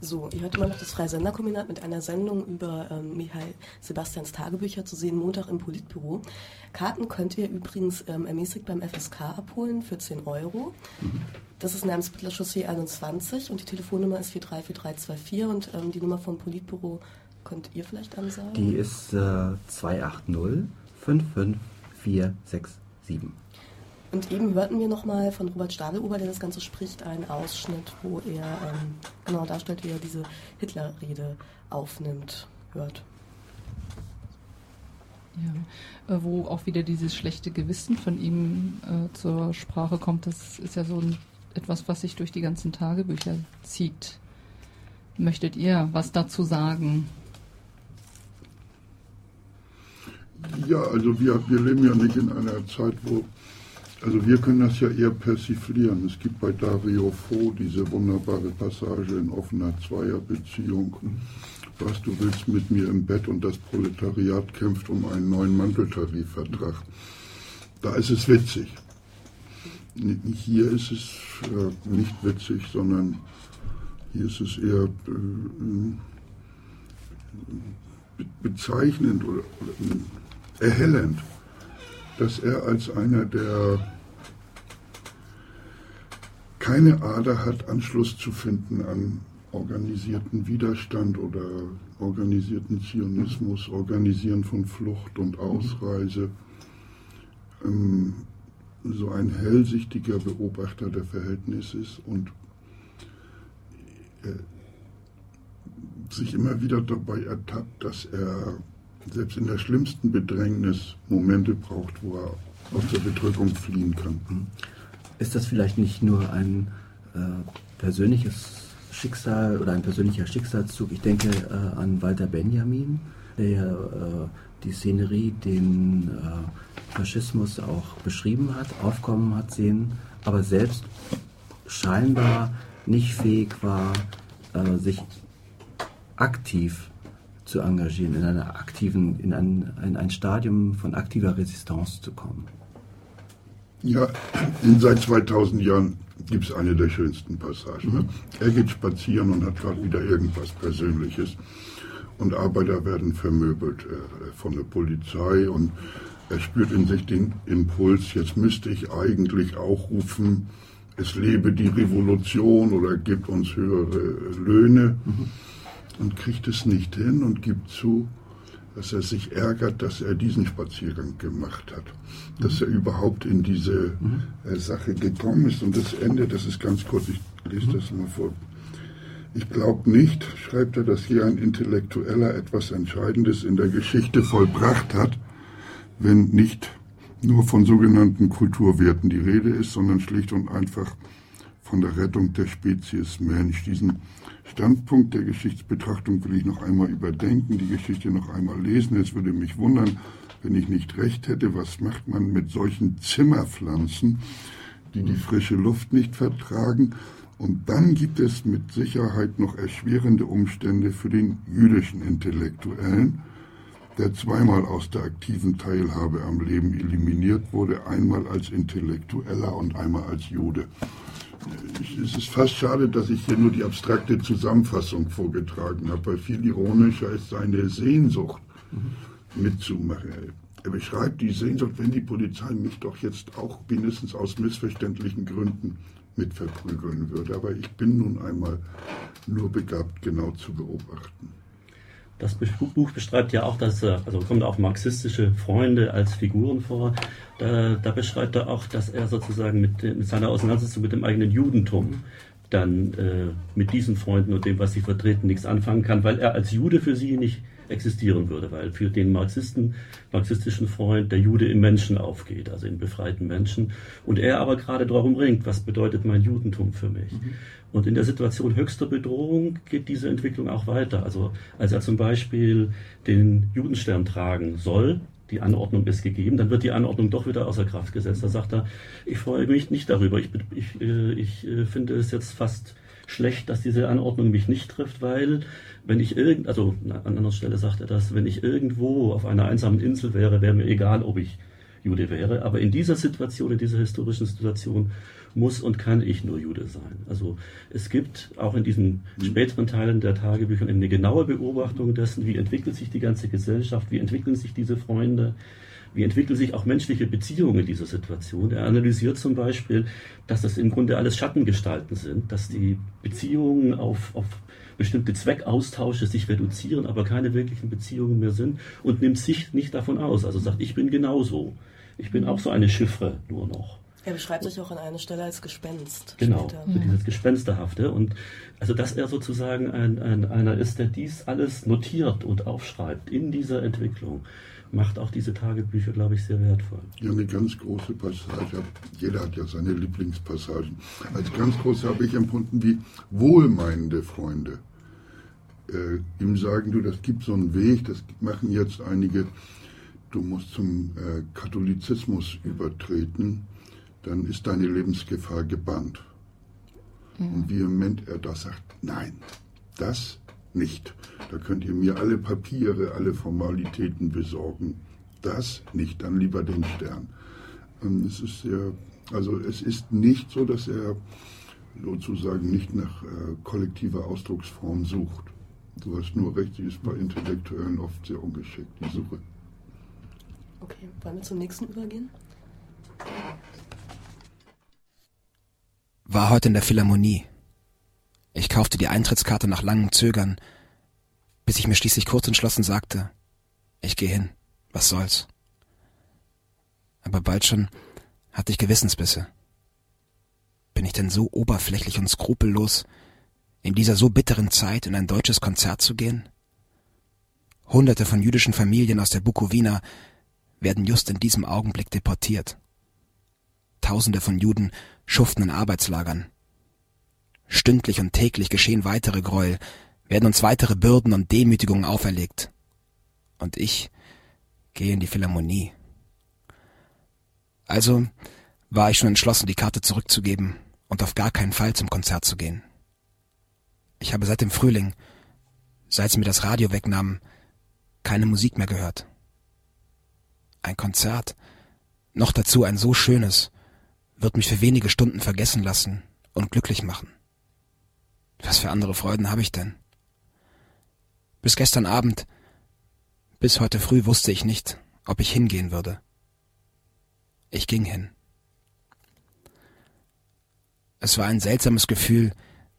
Speaker 2: So, ihr hört immer noch das Freie Senderkombinat mit einer Sendung über ähm, Michael Sebastians Tagebücher zu sehen, Montag im Politbüro. Karten könnt ihr übrigens ähm, ermäßigt beim FSK abholen für 10 Euro. Das ist in Eimsbüttler Chaussee 21 und die Telefonnummer ist 434324 und ähm, die Nummer vom Politbüro könnt ihr vielleicht ansagen?
Speaker 6: Die ist äh, 280 55467.
Speaker 2: Und eben hörten wir nochmal von Robert Stadelober, der das Ganze spricht, einen Ausschnitt, wo er ähm, genau darstellt, wie er diese Hitler-Rede aufnimmt, hört.
Speaker 3: Ja, äh, wo auch wieder dieses schlechte Gewissen von ihm äh, zur Sprache kommt, das ist ja so ein, etwas, was sich durch die ganzen Tagebücher zieht. Möchtet ihr was dazu sagen?
Speaker 4: Ja, also wir, wir leben ja nicht in einer Zeit, wo also wir können das ja eher persiflieren. Es gibt bei Dario Fo diese wunderbare Passage in offener Zweierbeziehung. Was du willst mit mir im Bett und das Proletariat kämpft um einen neuen Manteltarifvertrag. Da ist es witzig. Hier ist es äh, nicht witzig, sondern hier ist es eher äh, bezeichnend oder, oder erhellend dass er als einer, der keine Ader hat, Anschluss zu finden an organisierten Widerstand oder organisierten Zionismus, Organisieren von Flucht und Ausreise, ähm, so ein hellsichtiger Beobachter der Verhältnisse ist und äh, sich immer wieder dabei ertappt, dass er selbst in der schlimmsten Bedrängnis Momente braucht, wo er aus der Bedrückung fliehen kann. Mhm.
Speaker 6: Ist das vielleicht nicht nur ein äh, persönliches Schicksal oder ein persönlicher Schicksalszug? Ich denke äh, an Walter Benjamin, der äh, die Szenerie, den äh, Faschismus auch beschrieben hat, aufkommen hat sehen, aber selbst scheinbar nicht fähig war, äh, sich aktiv zu engagieren, in einer aktiven, in ein, in ein Stadium von aktiver Resistance zu kommen.
Speaker 4: Ja, in seit 2000 Jahren gibt es eine der schönsten Passagen. Mhm. Er geht spazieren und hat gerade wieder irgendwas Persönliches. Und Arbeiter werden vermöbelt äh, von der Polizei und er spürt in sich den Impuls, jetzt müsste ich eigentlich auch rufen, es lebe die Revolution oder gibt uns höhere Löhne. Mhm und kriegt es nicht hin und gibt zu, dass er sich ärgert, dass er diesen Spaziergang gemacht hat, dass er überhaupt in diese äh, Sache gekommen ist. Und das Ende, das ist ganz kurz, ich lese das mal vor. Ich glaube nicht, schreibt er, dass hier ein Intellektueller etwas Entscheidendes in der Geschichte vollbracht hat, wenn nicht nur von sogenannten Kulturwerten die Rede ist, sondern schlicht und einfach von der Rettung der Spezies Mensch. Diesen Standpunkt der Geschichtsbetrachtung will ich noch einmal überdenken, die Geschichte noch einmal lesen. Es würde mich wundern, wenn ich nicht recht hätte, was macht man mit solchen Zimmerpflanzen, die die frische Luft nicht vertragen Und dann gibt es mit Sicherheit noch erschwerende Umstände für den jüdischen Intellektuellen, der zweimal aus der aktiven Teilhabe am Leben eliminiert wurde, einmal als Intellektueller und einmal als Jude. Es ist fast schade, dass ich hier nur die abstrakte Zusammenfassung vorgetragen habe, weil viel ironischer ist seine Sehnsucht mitzumachen. Er beschreibt die Sehnsucht, wenn die Polizei mich doch jetzt auch mindestens aus missverständlichen Gründen mit verprügeln würde. Aber ich bin nun einmal nur begabt, genau zu beobachten.
Speaker 5: Das Buch beschreibt ja auch, dass er, also kommt auch marxistische Freunde als Figuren vor. Da, da beschreibt er auch, dass er sozusagen mit, mit seiner Auseinandersetzung mit dem eigenen Judentum dann äh, mit diesen Freunden und dem, was sie vertreten, nichts anfangen kann, weil er als Jude für sie nicht existieren würde, weil für den Marxisten, marxistischen Freund der Jude im Menschen aufgeht, also im befreiten Menschen. Und er aber gerade darum ringt, was bedeutet mein Judentum für mich? Mhm. Und in der Situation höchster Bedrohung geht diese Entwicklung auch weiter. Also als er zum Beispiel den Judenstern tragen soll, die Anordnung ist gegeben, dann wird die Anordnung doch wieder außer Kraft gesetzt. Da sagt er, ich freue mich nicht darüber. Ich, ich, äh, ich äh, finde es jetzt fast schlecht, dass diese Anordnung mich nicht trifft, weil wenn ich irgend, also an anderer Stelle sagt er das, wenn ich irgendwo auf einer einsamen Insel wäre, wäre mir egal, ob ich Jude wäre. Aber in dieser Situation, in dieser historischen Situation, muss und kann ich nur Jude sein. Also es gibt auch in diesen mhm. späteren Teilen der Tagebücher eine genaue Beobachtung dessen, wie entwickelt sich die ganze Gesellschaft, wie entwickeln sich diese Freunde, wie entwickeln sich auch menschliche Beziehungen in dieser Situation. Er analysiert zum Beispiel, dass das im Grunde alles Schattengestalten sind, dass die Beziehungen auf, auf bestimmte Zweckaustausche sich reduzieren, aber keine wirklichen Beziehungen mehr sind und nimmt sich nicht davon aus. Also sagt, ich bin genauso. Ich bin auch so eine Chiffre nur noch.
Speaker 2: Er beschreibt sich auch an einer Stelle als Gespenst.
Speaker 5: Genau, später. so dieses Gespensterhafte. Und also, dass er sozusagen ein, ein, einer ist, der dies alles notiert und aufschreibt in dieser Entwicklung, macht auch diese Tagebücher, glaube ich, sehr wertvoll.
Speaker 4: Ja, eine ganz große Passage. Jeder hat ja seine Lieblingspassagen. Als ganz große habe ich empfunden, wie wohlmeinende Freunde äh, ihm sagen, du, das gibt so einen Weg, das machen jetzt einige, du musst zum äh, Katholizismus übertreten, dann ist deine Lebensgefahr gebannt. Mhm. Und vehement er das sagt, nein, das nicht. Da könnt ihr mir alle Papiere, alle Formalitäten besorgen. Das nicht, dann lieber den Stern. Ähm, es ist sehr, also es ist nicht so, dass er sozusagen nicht nach äh, kollektiver Ausdrucksform sucht. Du hast nur recht, sie ist bei Intellektuellen oft sehr ungeschickt, die Suche.
Speaker 2: Okay, wollen wir zum nächsten übergehen?
Speaker 1: War heute in der Philharmonie. Ich kaufte die Eintrittskarte nach langem Zögern, bis ich mir schließlich kurz entschlossen sagte, ich gehe hin, was soll's. Aber bald schon hatte ich Gewissensbisse. Bin ich denn so oberflächlich und skrupellos, in dieser so bitteren Zeit in ein deutsches Konzert zu gehen? Hunderte von jüdischen Familien aus der Bukowina werden just in diesem Augenblick deportiert. Tausende von Juden schuften in Arbeitslagern. Stündlich und täglich geschehen weitere Gräuel, werden uns weitere Bürden und Demütigungen auferlegt. Und ich gehe in die Philharmonie. Also war ich schon entschlossen, die Karte zurückzugeben und auf gar keinen Fall zum Konzert zu gehen. Ich habe seit dem Frühling, seit sie mir das Radio wegnahmen, keine Musik mehr gehört. Ein Konzert, noch dazu ein so schönes, wird mich für wenige Stunden vergessen lassen und glücklich machen. Was für andere Freuden habe ich denn? Bis gestern Abend, bis heute früh wusste ich nicht, ob ich hingehen würde. Ich ging hin. Es war ein seltsames Gefühl,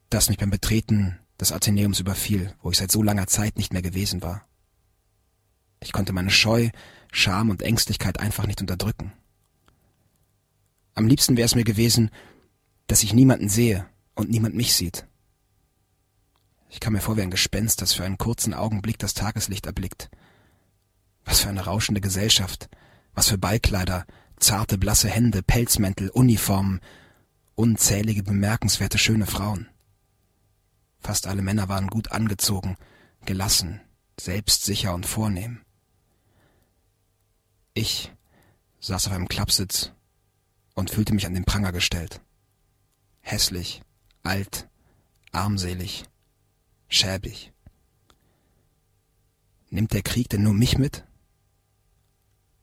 Speaker 1: das mich beim Betreten des Athenäums überfiel, wo ich seit so langer Zeit nicht mehr gewesen war. Ich konnte meine Scheu, Scham und Ängstlichkeit einfach nicht unterdrücken. Am liebsten wäre es mir gewesen, dass ich niemanden sehe und niemand mich sieht. Ich kam mir vor wie ein Gespenst, das für einen kurzen Augenblick das Tageslicht erblickt. Was für eine rauschende Gesellschaft, was für Ballkleider, zarte blasse Hände, Pelzmäntel, Uniformen, unzählige bemerkenswerte schöne Frauen. Fast alle Männer waren gut angezogen, gelassen, selbstsicher und vornehm. Ich saß auf einem Klappsitz und fühlte mich an den Pranger gestellt. Hässlich, alt, armselig, schäbig. Nimmt der Krieg denn nur mich mit?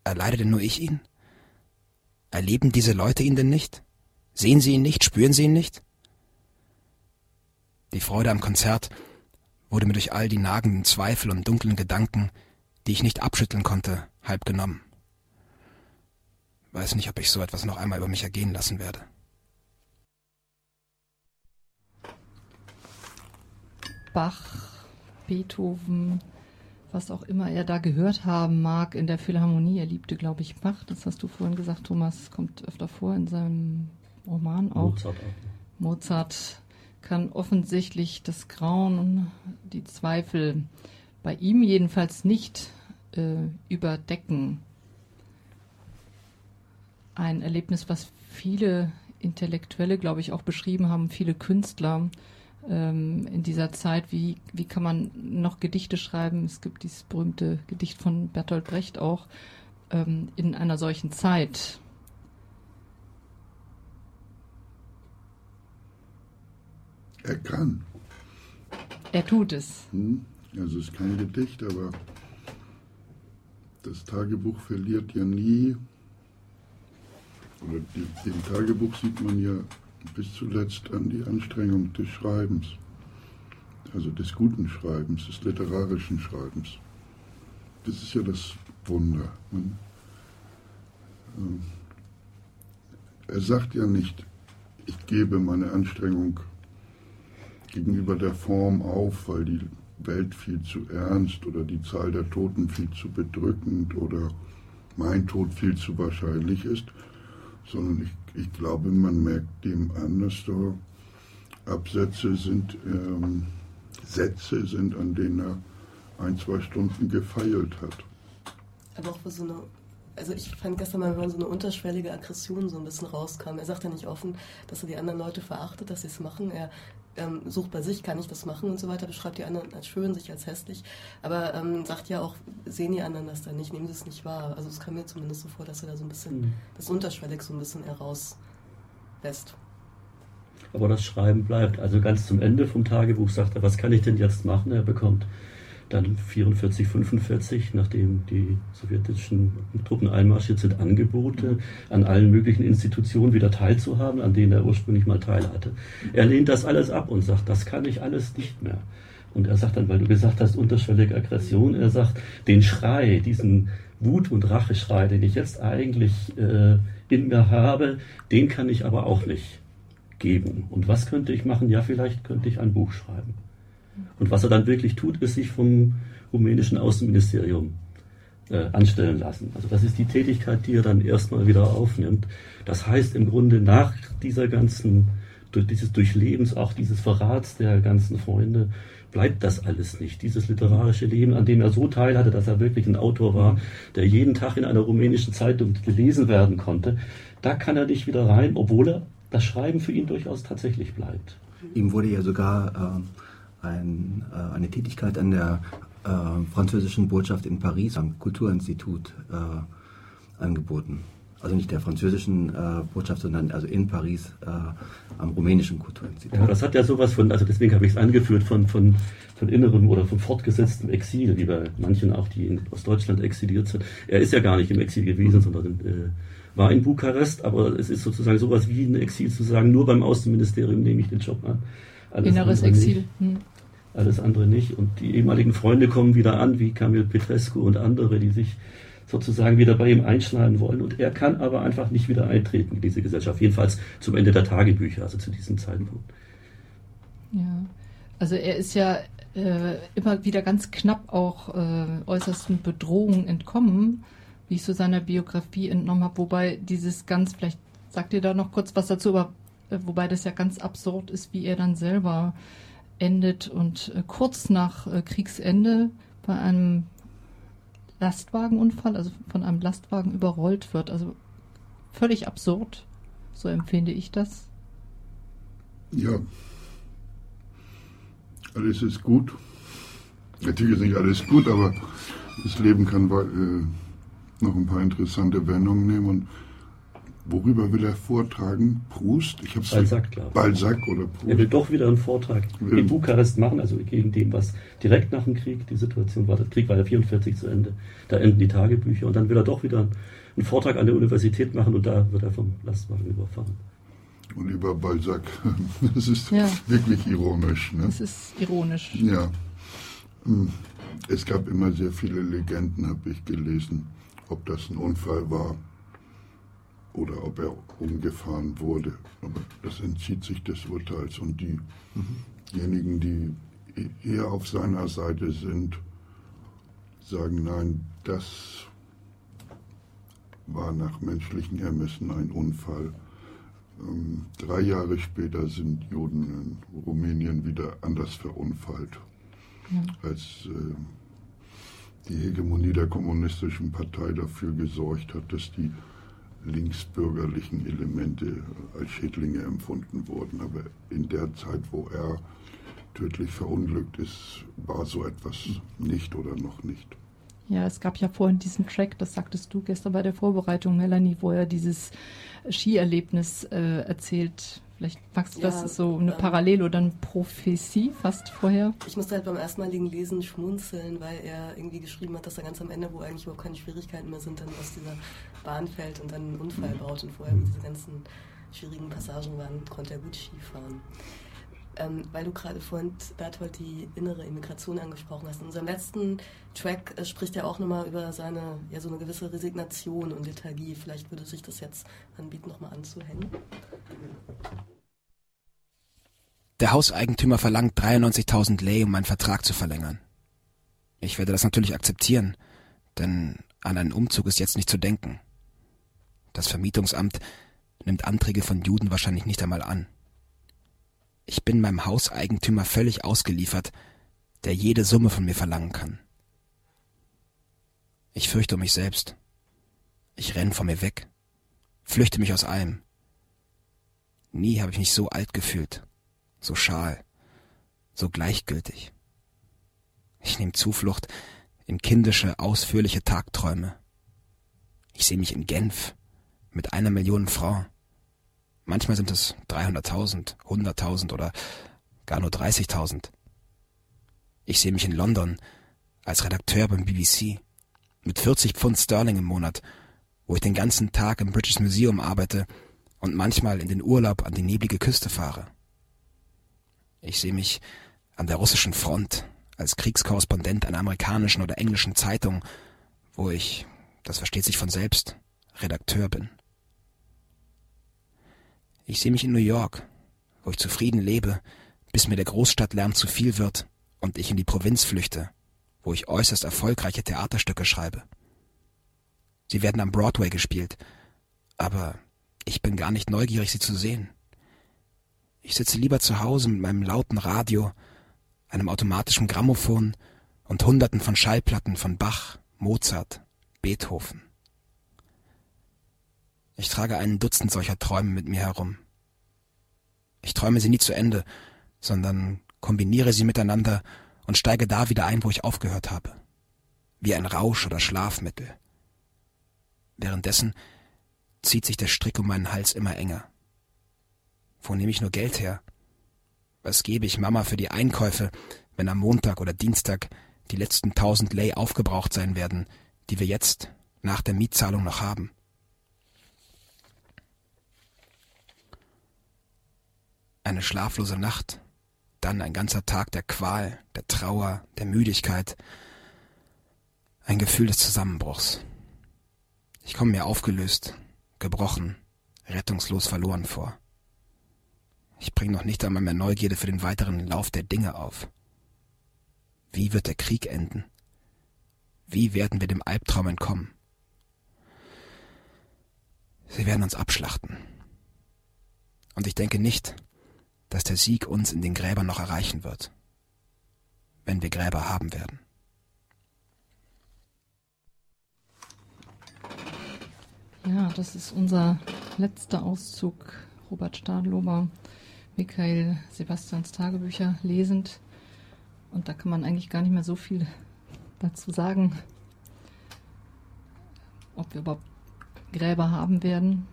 Speaker 1: Erleide denn nur ich ihn? Erleben diese Leute ihn denn nicht? Sehen sie ihn nicht? Spüren sie ihn nicht? Die Freude am Konzert wurde mir durch all die nagenden Zweifel und dunklen Gedanken, die ich nicht abschütteln konnte, halb genommen. Weiß nicht, ob ich so etwas noch einmal über mich ergehen lassen werde.
Speaker 3: Bach, Beethoven, was auch immer er da gehört haben mag in der Philharmonie. Er liebte, glaube ich, Bach. Das hast du vorhin gesagt, Thomas, kommt öfter vor in seinem Roman auch. Mozart, auch. Mozart kann offensichtlich das Grauen die Zweifel bei ihm jedenfalls nicht äh, überdecken. Ein Erlebnis, was viele Intellektuelle, glaube ich, auch beschrieben haben, viele Künstler ähm, in dieser Zeit. Wie, wie kann man noch Gedichte schreiben? Es gibt dieses berühmte Gedicht von Bertolt Brecht auch ähm, in einer solchen Zeit.
Speaker 4: Er kann.
Speaker 3: Er tut es.
Speaker 4: Hm? Also es ist kein Gedicht, aber das Tagebuch verliert ja nie, oder dem Tagebuch sieht man ja bis zuletzt an die Anstrengung des Schreibens, also des guten Schreibens, des literarischen Schreibens. Das ist ja das Wunder. Man, ähm, er sagt ja nicht, ich gebe meine Anstrengung gegenüber der Form auf, weil die Welt viel zu ernst oder die Zahl der Toten viel zu bedrückend oder mein Tod viel zu wahrscheinlich ist, sondern ich, ich glaube, man merkt dem an, dass da Absätze sind, ähm, Sätze sind, an denen er ein, zwei Stunden gefeilt hat.
Speaker 2: Aber auch so eine, also ich fand gestern mal, so eine unterschwellige Aggression so ein bisschen rauskam. Er sagt ja nicht offen, dass er die anderen Leute verachtet, dass sie es machen. Er ähm, sucht bei sich, kann ich das machen und so weiter, beschreibt die anderen als schön, sich als hässlich, aber ähm, sagt ja auch, sehen die anderen das dann nicht, nehmen sie es nicht wahr. Also es kam mir zumindest so vor, dass er da so ein bisschen mhm. das unterschwellig so ein bisschen herauslässt.
Speaker 5: Aber das Schreiben bleibt. Also ganz zum Ende vom Tagebuch sagt er, was kann ich denn jetzt machen? Er bekommt dann 44, 45, nachdem die sowjetischen Truppen einmarschiert sind, Angebote an allen möglichen Institutionen wieder teilzuhaben, an denen er ursprünglich mal teil hatte. Er lehnt das alles ab und sagt, das kann ich alles nicht mehr. Und er sagt dann, weil du gesagt hast, unterschwellige Aggression, er sagt, den Schrei, diesen Wut- und Racheschrei, den ich jetzt eigentlich äh, in mir habe, den kann ich aber auch nicht geben. Und was könnte ich machen? Ja, vielleicht könnte ich ein Buch schreiben. Und was er dann wirklich tut, ist sich vom rumänischen Außenministerium äh, anstellen lassen. Also das ist die Tätigkeit, die er dann erstmal wieder aufnimmt. Das heißt im Grunde nach dieser ganzen, durch dieses Durchlebens, auch dieses Verrats der ganzen Freunde, bleibt das alles nicht. Dieses literarische Leben, an dem er so teil hatte, dass er wirklich ein Autor war, der jeden Tag in einer rumänischen Zeitung gelesen werden konnte, da kann er nicht wieder rein, obwohl er das Schreiben für ihn durchaus tatsächlich bleibt.
Speaker 6: Ihm wurde ja sogar äh ein, äh, eine Tätigkeit an der äh, französischen Botschaft in Paris am Kulturinstitut äh, angeboten. Also nicht der französischen äh, Botschaft, sondern also in Paris äh, am rumänischen Kulturinstitut.
Speaker 5: Ja, das hat ja sowas von, also deswegen habe ich es angeführt, von, von, von innerem oder von fortgesetztem Exil, wie bei manchen auch, die in, aus Deutschland exiliert sind. Er ist ja gar nicht im Exil gewesen, sondern äh, war in Bukarest, aber es ist sozusagen sowas wie ein Exil zu sagen, nur beim Außenministerium nehme ich den Job an.
Speaker 3: Alles Inneres Exil. Hm
Speaker 5: alles andere nicht. Und die ehemaligen Freunde kommen wieder an, wie Kamil Petrescu und andere, die sich sozusagen wieder bei ihm einschneiden wollen. Und er kann aber einfach nicht wieder eintreten in diese Gesellschaft. Jedenfalls zum Ende der Tagebücher, also zu diesem Zeitpunkt.
Speaker 3: Ja, also er ist ja äh, immer wieder ganz knapp auch äh, äußersten Bedrohungen entkommen, wie ich so seiner Biografie entnommen habe. Wobei dieses ganz, vielleicht sagt ihr da noch kurz was dazu, aber äh, wobei das ja ganz absurd ist, wie er dann selber endet und äh, kurz nach äh, Kriegsende bei einem Lastwagenunfall, also von einem Lastwagen überrollt wird. Also völlig absurd, so empfinde ich das.
Speaker 4: Ja, alles ist gut. Natürlich ist nicht alles gut, aber das Leben kann äh, noch ein paar interessante Wendungen nehmen. Und Worüber will er vortragen? Proust?
Speaker 5: Ich hab's Balzac, glaube
Speaker 4: ich. Balzac oder Proust?
Speaker 5: Er will doch wieder einen Vortrag ja. in Bukarest machen, also gegen dem, was direkt nach dem Krieg die Situation war. Der Krieg war ja 44 zu Ende. Da enden die Tagebücher und dann will er doch wieder einen Vortrag an der Universität machen und da wird er vom Lastwagen überfahren.
Speaker 4: Und über Balzac. Das ist ja. wirklich ironisch. Ne?
Speaker 3: Das ist ironisch.
Speaker 4: Ja. Hm. Es gab immer sehr viele Legenden, habe ich gelesen, ob das ein Unfall war oder ob er umgefahren wurde. Aber das entzieht sich des Urteils. Und diejenigen, die eher auf seiner Seite sind, sagen, nein, das war nach menschlichen Ermessen ein Unfall. Ähm, drei Jahre später sind Juden in Rumänien wieder anders verunfallt, ja. als äh, die Hegemonie der kommunistischen Partei dafür gesorgt hat, dass die linksbürgerlichen Elemente als Schädlinge empfunden wurden. Aber in der Zeit, wo er tödlich verunglückt ist, war so etwas nicht oder noch nicht.
Speaker 3: Ja, es gab ja vorhin diesen Track, das sagtest du gestern bei der Vorbereitung, Melanie, wo er dieses Skierlebnis äh, erzählt. Vielleicht magst du ja, das so eine ähm, Parallel oder eine Prophezie fast vorher?
Speaker 2: Ich musste halt beim erstmaligen Lesen schmunzeln, weil er irgendwie geschrieben hat, dass er ganz am Ende, wo eigentlich überhaupt keine Schwierigkeiten mehr sind, dann aus dieser Bahn fällt und dann einen Unfall baut. Und vorher, wo diese ganzen schwierigen Passagen waren, konnte er gut Skifahren. Ähm, weil du gerade vorhin, Berthold, die innere Immigration angesprochen hast. In unserem letzten Track äh, spricht er auch nochmal über seine, ja, so eine gewisse Resignation und Lethargie. Vielleicht würde sich das jetzt anbieten, nochmal anzuhängen.
Speaker 1: Der Hauseigentümer verlangt 93.000 Lei, um meinen Vertrag zu verlängern. Ich werde das natürlich akzeptieren, denn an einen Umzug ist jetzt nicht zu denken. Das Vermietungsamt nimmt Anträge von Juden wahrscheinlich nicht einmal an. Ich bin meinem Hauseigentümer völlig ausgeliefert, der jede Summe von mir verlangen kann. Ich fürchte um mich selbst. Ich renn vor mir weg, flüchte mich aus allem. Nie habe ich mich so alt gefühlt, so schal, so gleichgültig. Ich nehme Zuflucht in kindische, ausführliche Tagträume. Ich sehe mich in Genf mit einer Million Francs. Manchmal sind es 300.000, 100.000 oder gar nur 30.000. Ich sehe mich in London als Redakteur beim BBC mit 40 Pfund Sterling im Monat, wo ich den ganzen Tag im British Museum arbeite und manchmal in den Urlaub an die neblige Küste fahre. Ich sehe mich an der russischen Front als Kriegskorrespondent einer amerikanischen oder englischen Zeitung, wo ich, das versteht sich von selbst, Redakteur bin. Ich sehe mich in New York, wo ich zufrieden lebe, bis mir der Großstadtlärm zu viel wird und ich in die Provinz flüchte, wo ich äußerst erfolgreiche Theaterstücke schreibe. Sie werden am Broadway gespielt, aber ich bin gar nicht neugierig, sie zu sehen. Ich sitze lieber zu Hause mit meinem lauten Radio, einem automatischen Grammophon und Hunderten von Schallplatten von Bach, Mozart, Beethoven. Ich trage einen Dutzend solcher Träume mit mir herum. Ich träume sie nie zu Ende, sondern kombiniere sie miteinander und steige da wieder ein, wo ich aufgehört habe. Wie ein Rausch oder Schlafmittel. Währenddessen zieht sich der Strick um meinen Hals immer enger. Wo nehme ich nur Geld her? Was gebe ich Mama für die Einkäufe, wenn am Montag oder Dienstag die letzten tausend Lei aufgebraucht sein werden, die wir jetzt nach der Mietzahlung noch haben? Eine schlaflose Nacht, dann ein ganzer Tag der Qual, der Trauer, der Müdigkeit, ein Gefühl des Zusammenbruchs. Ich komme mir aufgelöst, gebrochen, rettungslos verloren vor. Ich bringe noch nicht einmal mehr Neugierde für den weiteren Lauf der Dinge auf. Wie wird der Krieg enden? Wie werden wir dem Albtraum entkommen? Sie werden uns abschlachten. Und ich denke nicht, dass der Sieg uns in den Gräbern noch erreichen wird, wenn wir Gräber haben werden.
Speaker 3: Ja, das ist unser letzter Auszug. Robert Stadlober, Michael Sebastians Tagebücher lesend. Und da kann man eigentlich gar nicht mehr so viel dazu sagen, ob wir überhaupt Gräber haben werden.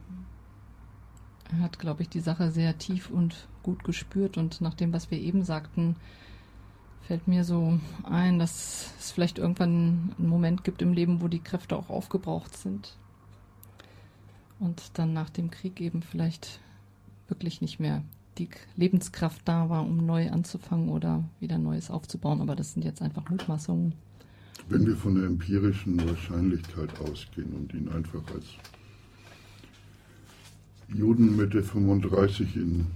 Speaker 3: Er hat, glaube ich, die Sache sehr tief und gut gespürt und nach dem, was wir eben sagten, fällt mir so ein, dass es vielleicht irgendwann einen Moment gibt im Leben, wo die Kräfte auch aufgebraucht sind. Und dann nach dem Krieg eben vielleicht wirklich nicht mehr die Lebenskraft da war, um neu anzufangen oder wieder Neues aufzubauen. Aber das sind jetzt einfach Mutmaßungen.
Speaker 4: Wenn wir von der empirischen Wahrscheinlichkeit ausgehen und ihn einfach als Juden Mitte 35 in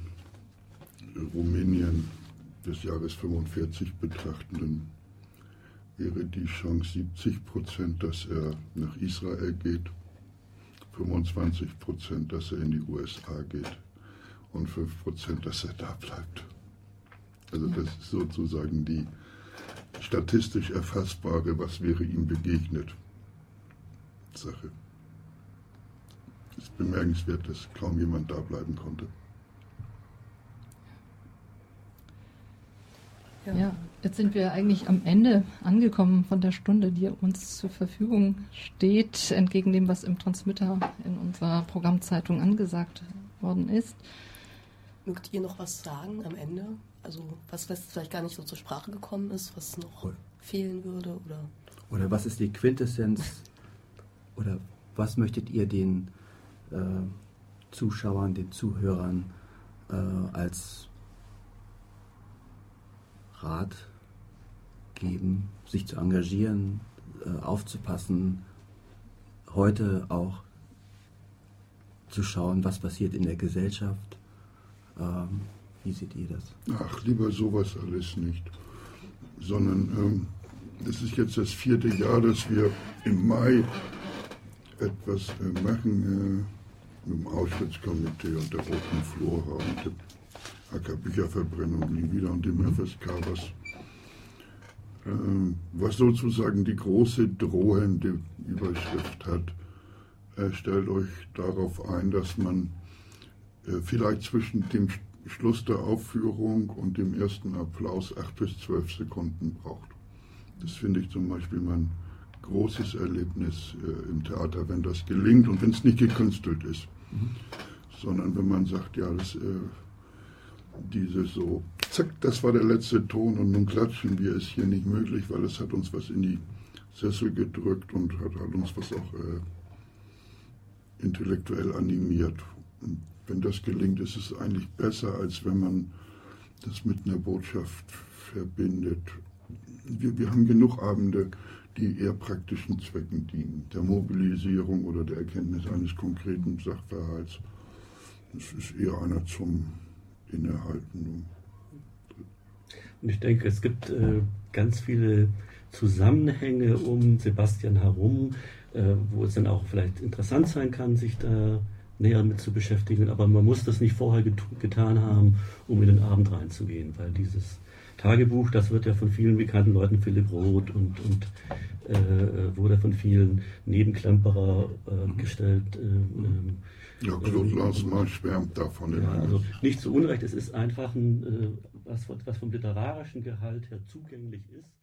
Speaker 4: Rumänien des Jahres 45 betrachtenden, wäre die Chance 70 Prozent, dass er nach Israel geht, 25 Prozent, dass er in die USA geht und 5 Prozent, dass er da bleibt. Also das ist sozusagen die statistisch erfassbare, was wäre ihm begegnet, Sache. Es ist bemerkenswert, dass kaum jemand da bleiben konnte.
Speaker 3: Ja. ja. jetzt sind wir eigentlich am Ende angekommen von der Stunde, die uns zur Verfügung steht, entgegen dem, was im Transmitter in unserer Programmzeitung angesagt worden ist.
Speaker 2: Mögt ihr noch was sagen am Ende? Also was, was vielleicht gar nicht so zur Sprache gekommen ist, was noch oder, fehlen würde? Oder?
Speaker 6: oder was ist die Quintessenz? Oder was möchtet ihr den äh, Zuschauern, den Zuhörern äh, als Rat geben, sich zu engagieren, äh, aufzupassen, heute auch zu schauen, was passiert in der Gesellschaft. Ähm, wie seht ihr das?
Speaker 4: Ach, lieber sowas alles nicht. Sondern ähm, das ist jetzt das vierte Jahr, dass wir im Mai etwas äh, machen äh, mit dem Auschwitz-Komitee und der Roten Flora und der AK Bücherverbrennung nie wieder und dem FSK, was, äh, was sozusagen die große drohende Überschrift hat. Äh, stellt euch darauf ein, dass man äh, vielleicht zwischen dem Schluss der Aufführung und dem ersten Applaus acht bis zwölf Sekunden braucht. Das finde ich zum Beispiel mein großes Erlebnis äh, im Theater, wenn das gelingt und wenn es nicht gekünstelt ist, mhm. sondern wenn man sagt, ja, das äh, dieses so, zack, das war der letzte Ton und nun klatschen wir, ist hier nicht möglich, weil es hat uns was in die Sessel gedrückt und hat, hat uns was auch äh, intellektuell animiert. Und wenn das gelingt, ist es eigentlich besser, als wenn man das mit einer Botschaft verbindet. Wir, wir haben genug Abende, die eher praktischen Zwecken dienen, der Mobilisierung oder der Erkenntnis eines konkreten Sachverhalts. Es ist eher einer zum innehalten.
Speaker 5: Und ich denke, es gibt äh, ganz viele Zusammenhänge um Sebastian herum, äh, wo es dann auch vielleicht interessant sein kann, sich da näher mit zu beschäftigen. Aber man muss das nicht vorher get getan haben, um in den Abend reinzugehen, weil dieses Tagebuch, das wird ja von vielen bekannten Leuten, Philipp Roth und, und äh, wurde von vielen Nebenklemperer äh, gestellt. Äh, ähm,
Speaker 4: ja, Claude Lansmann schwärmt davon.
Speaker 5: Ja, also nicht zu Unrecht, es ist einfach ein, äh, was, was vom literarischen Gehalt her zugänglich ist.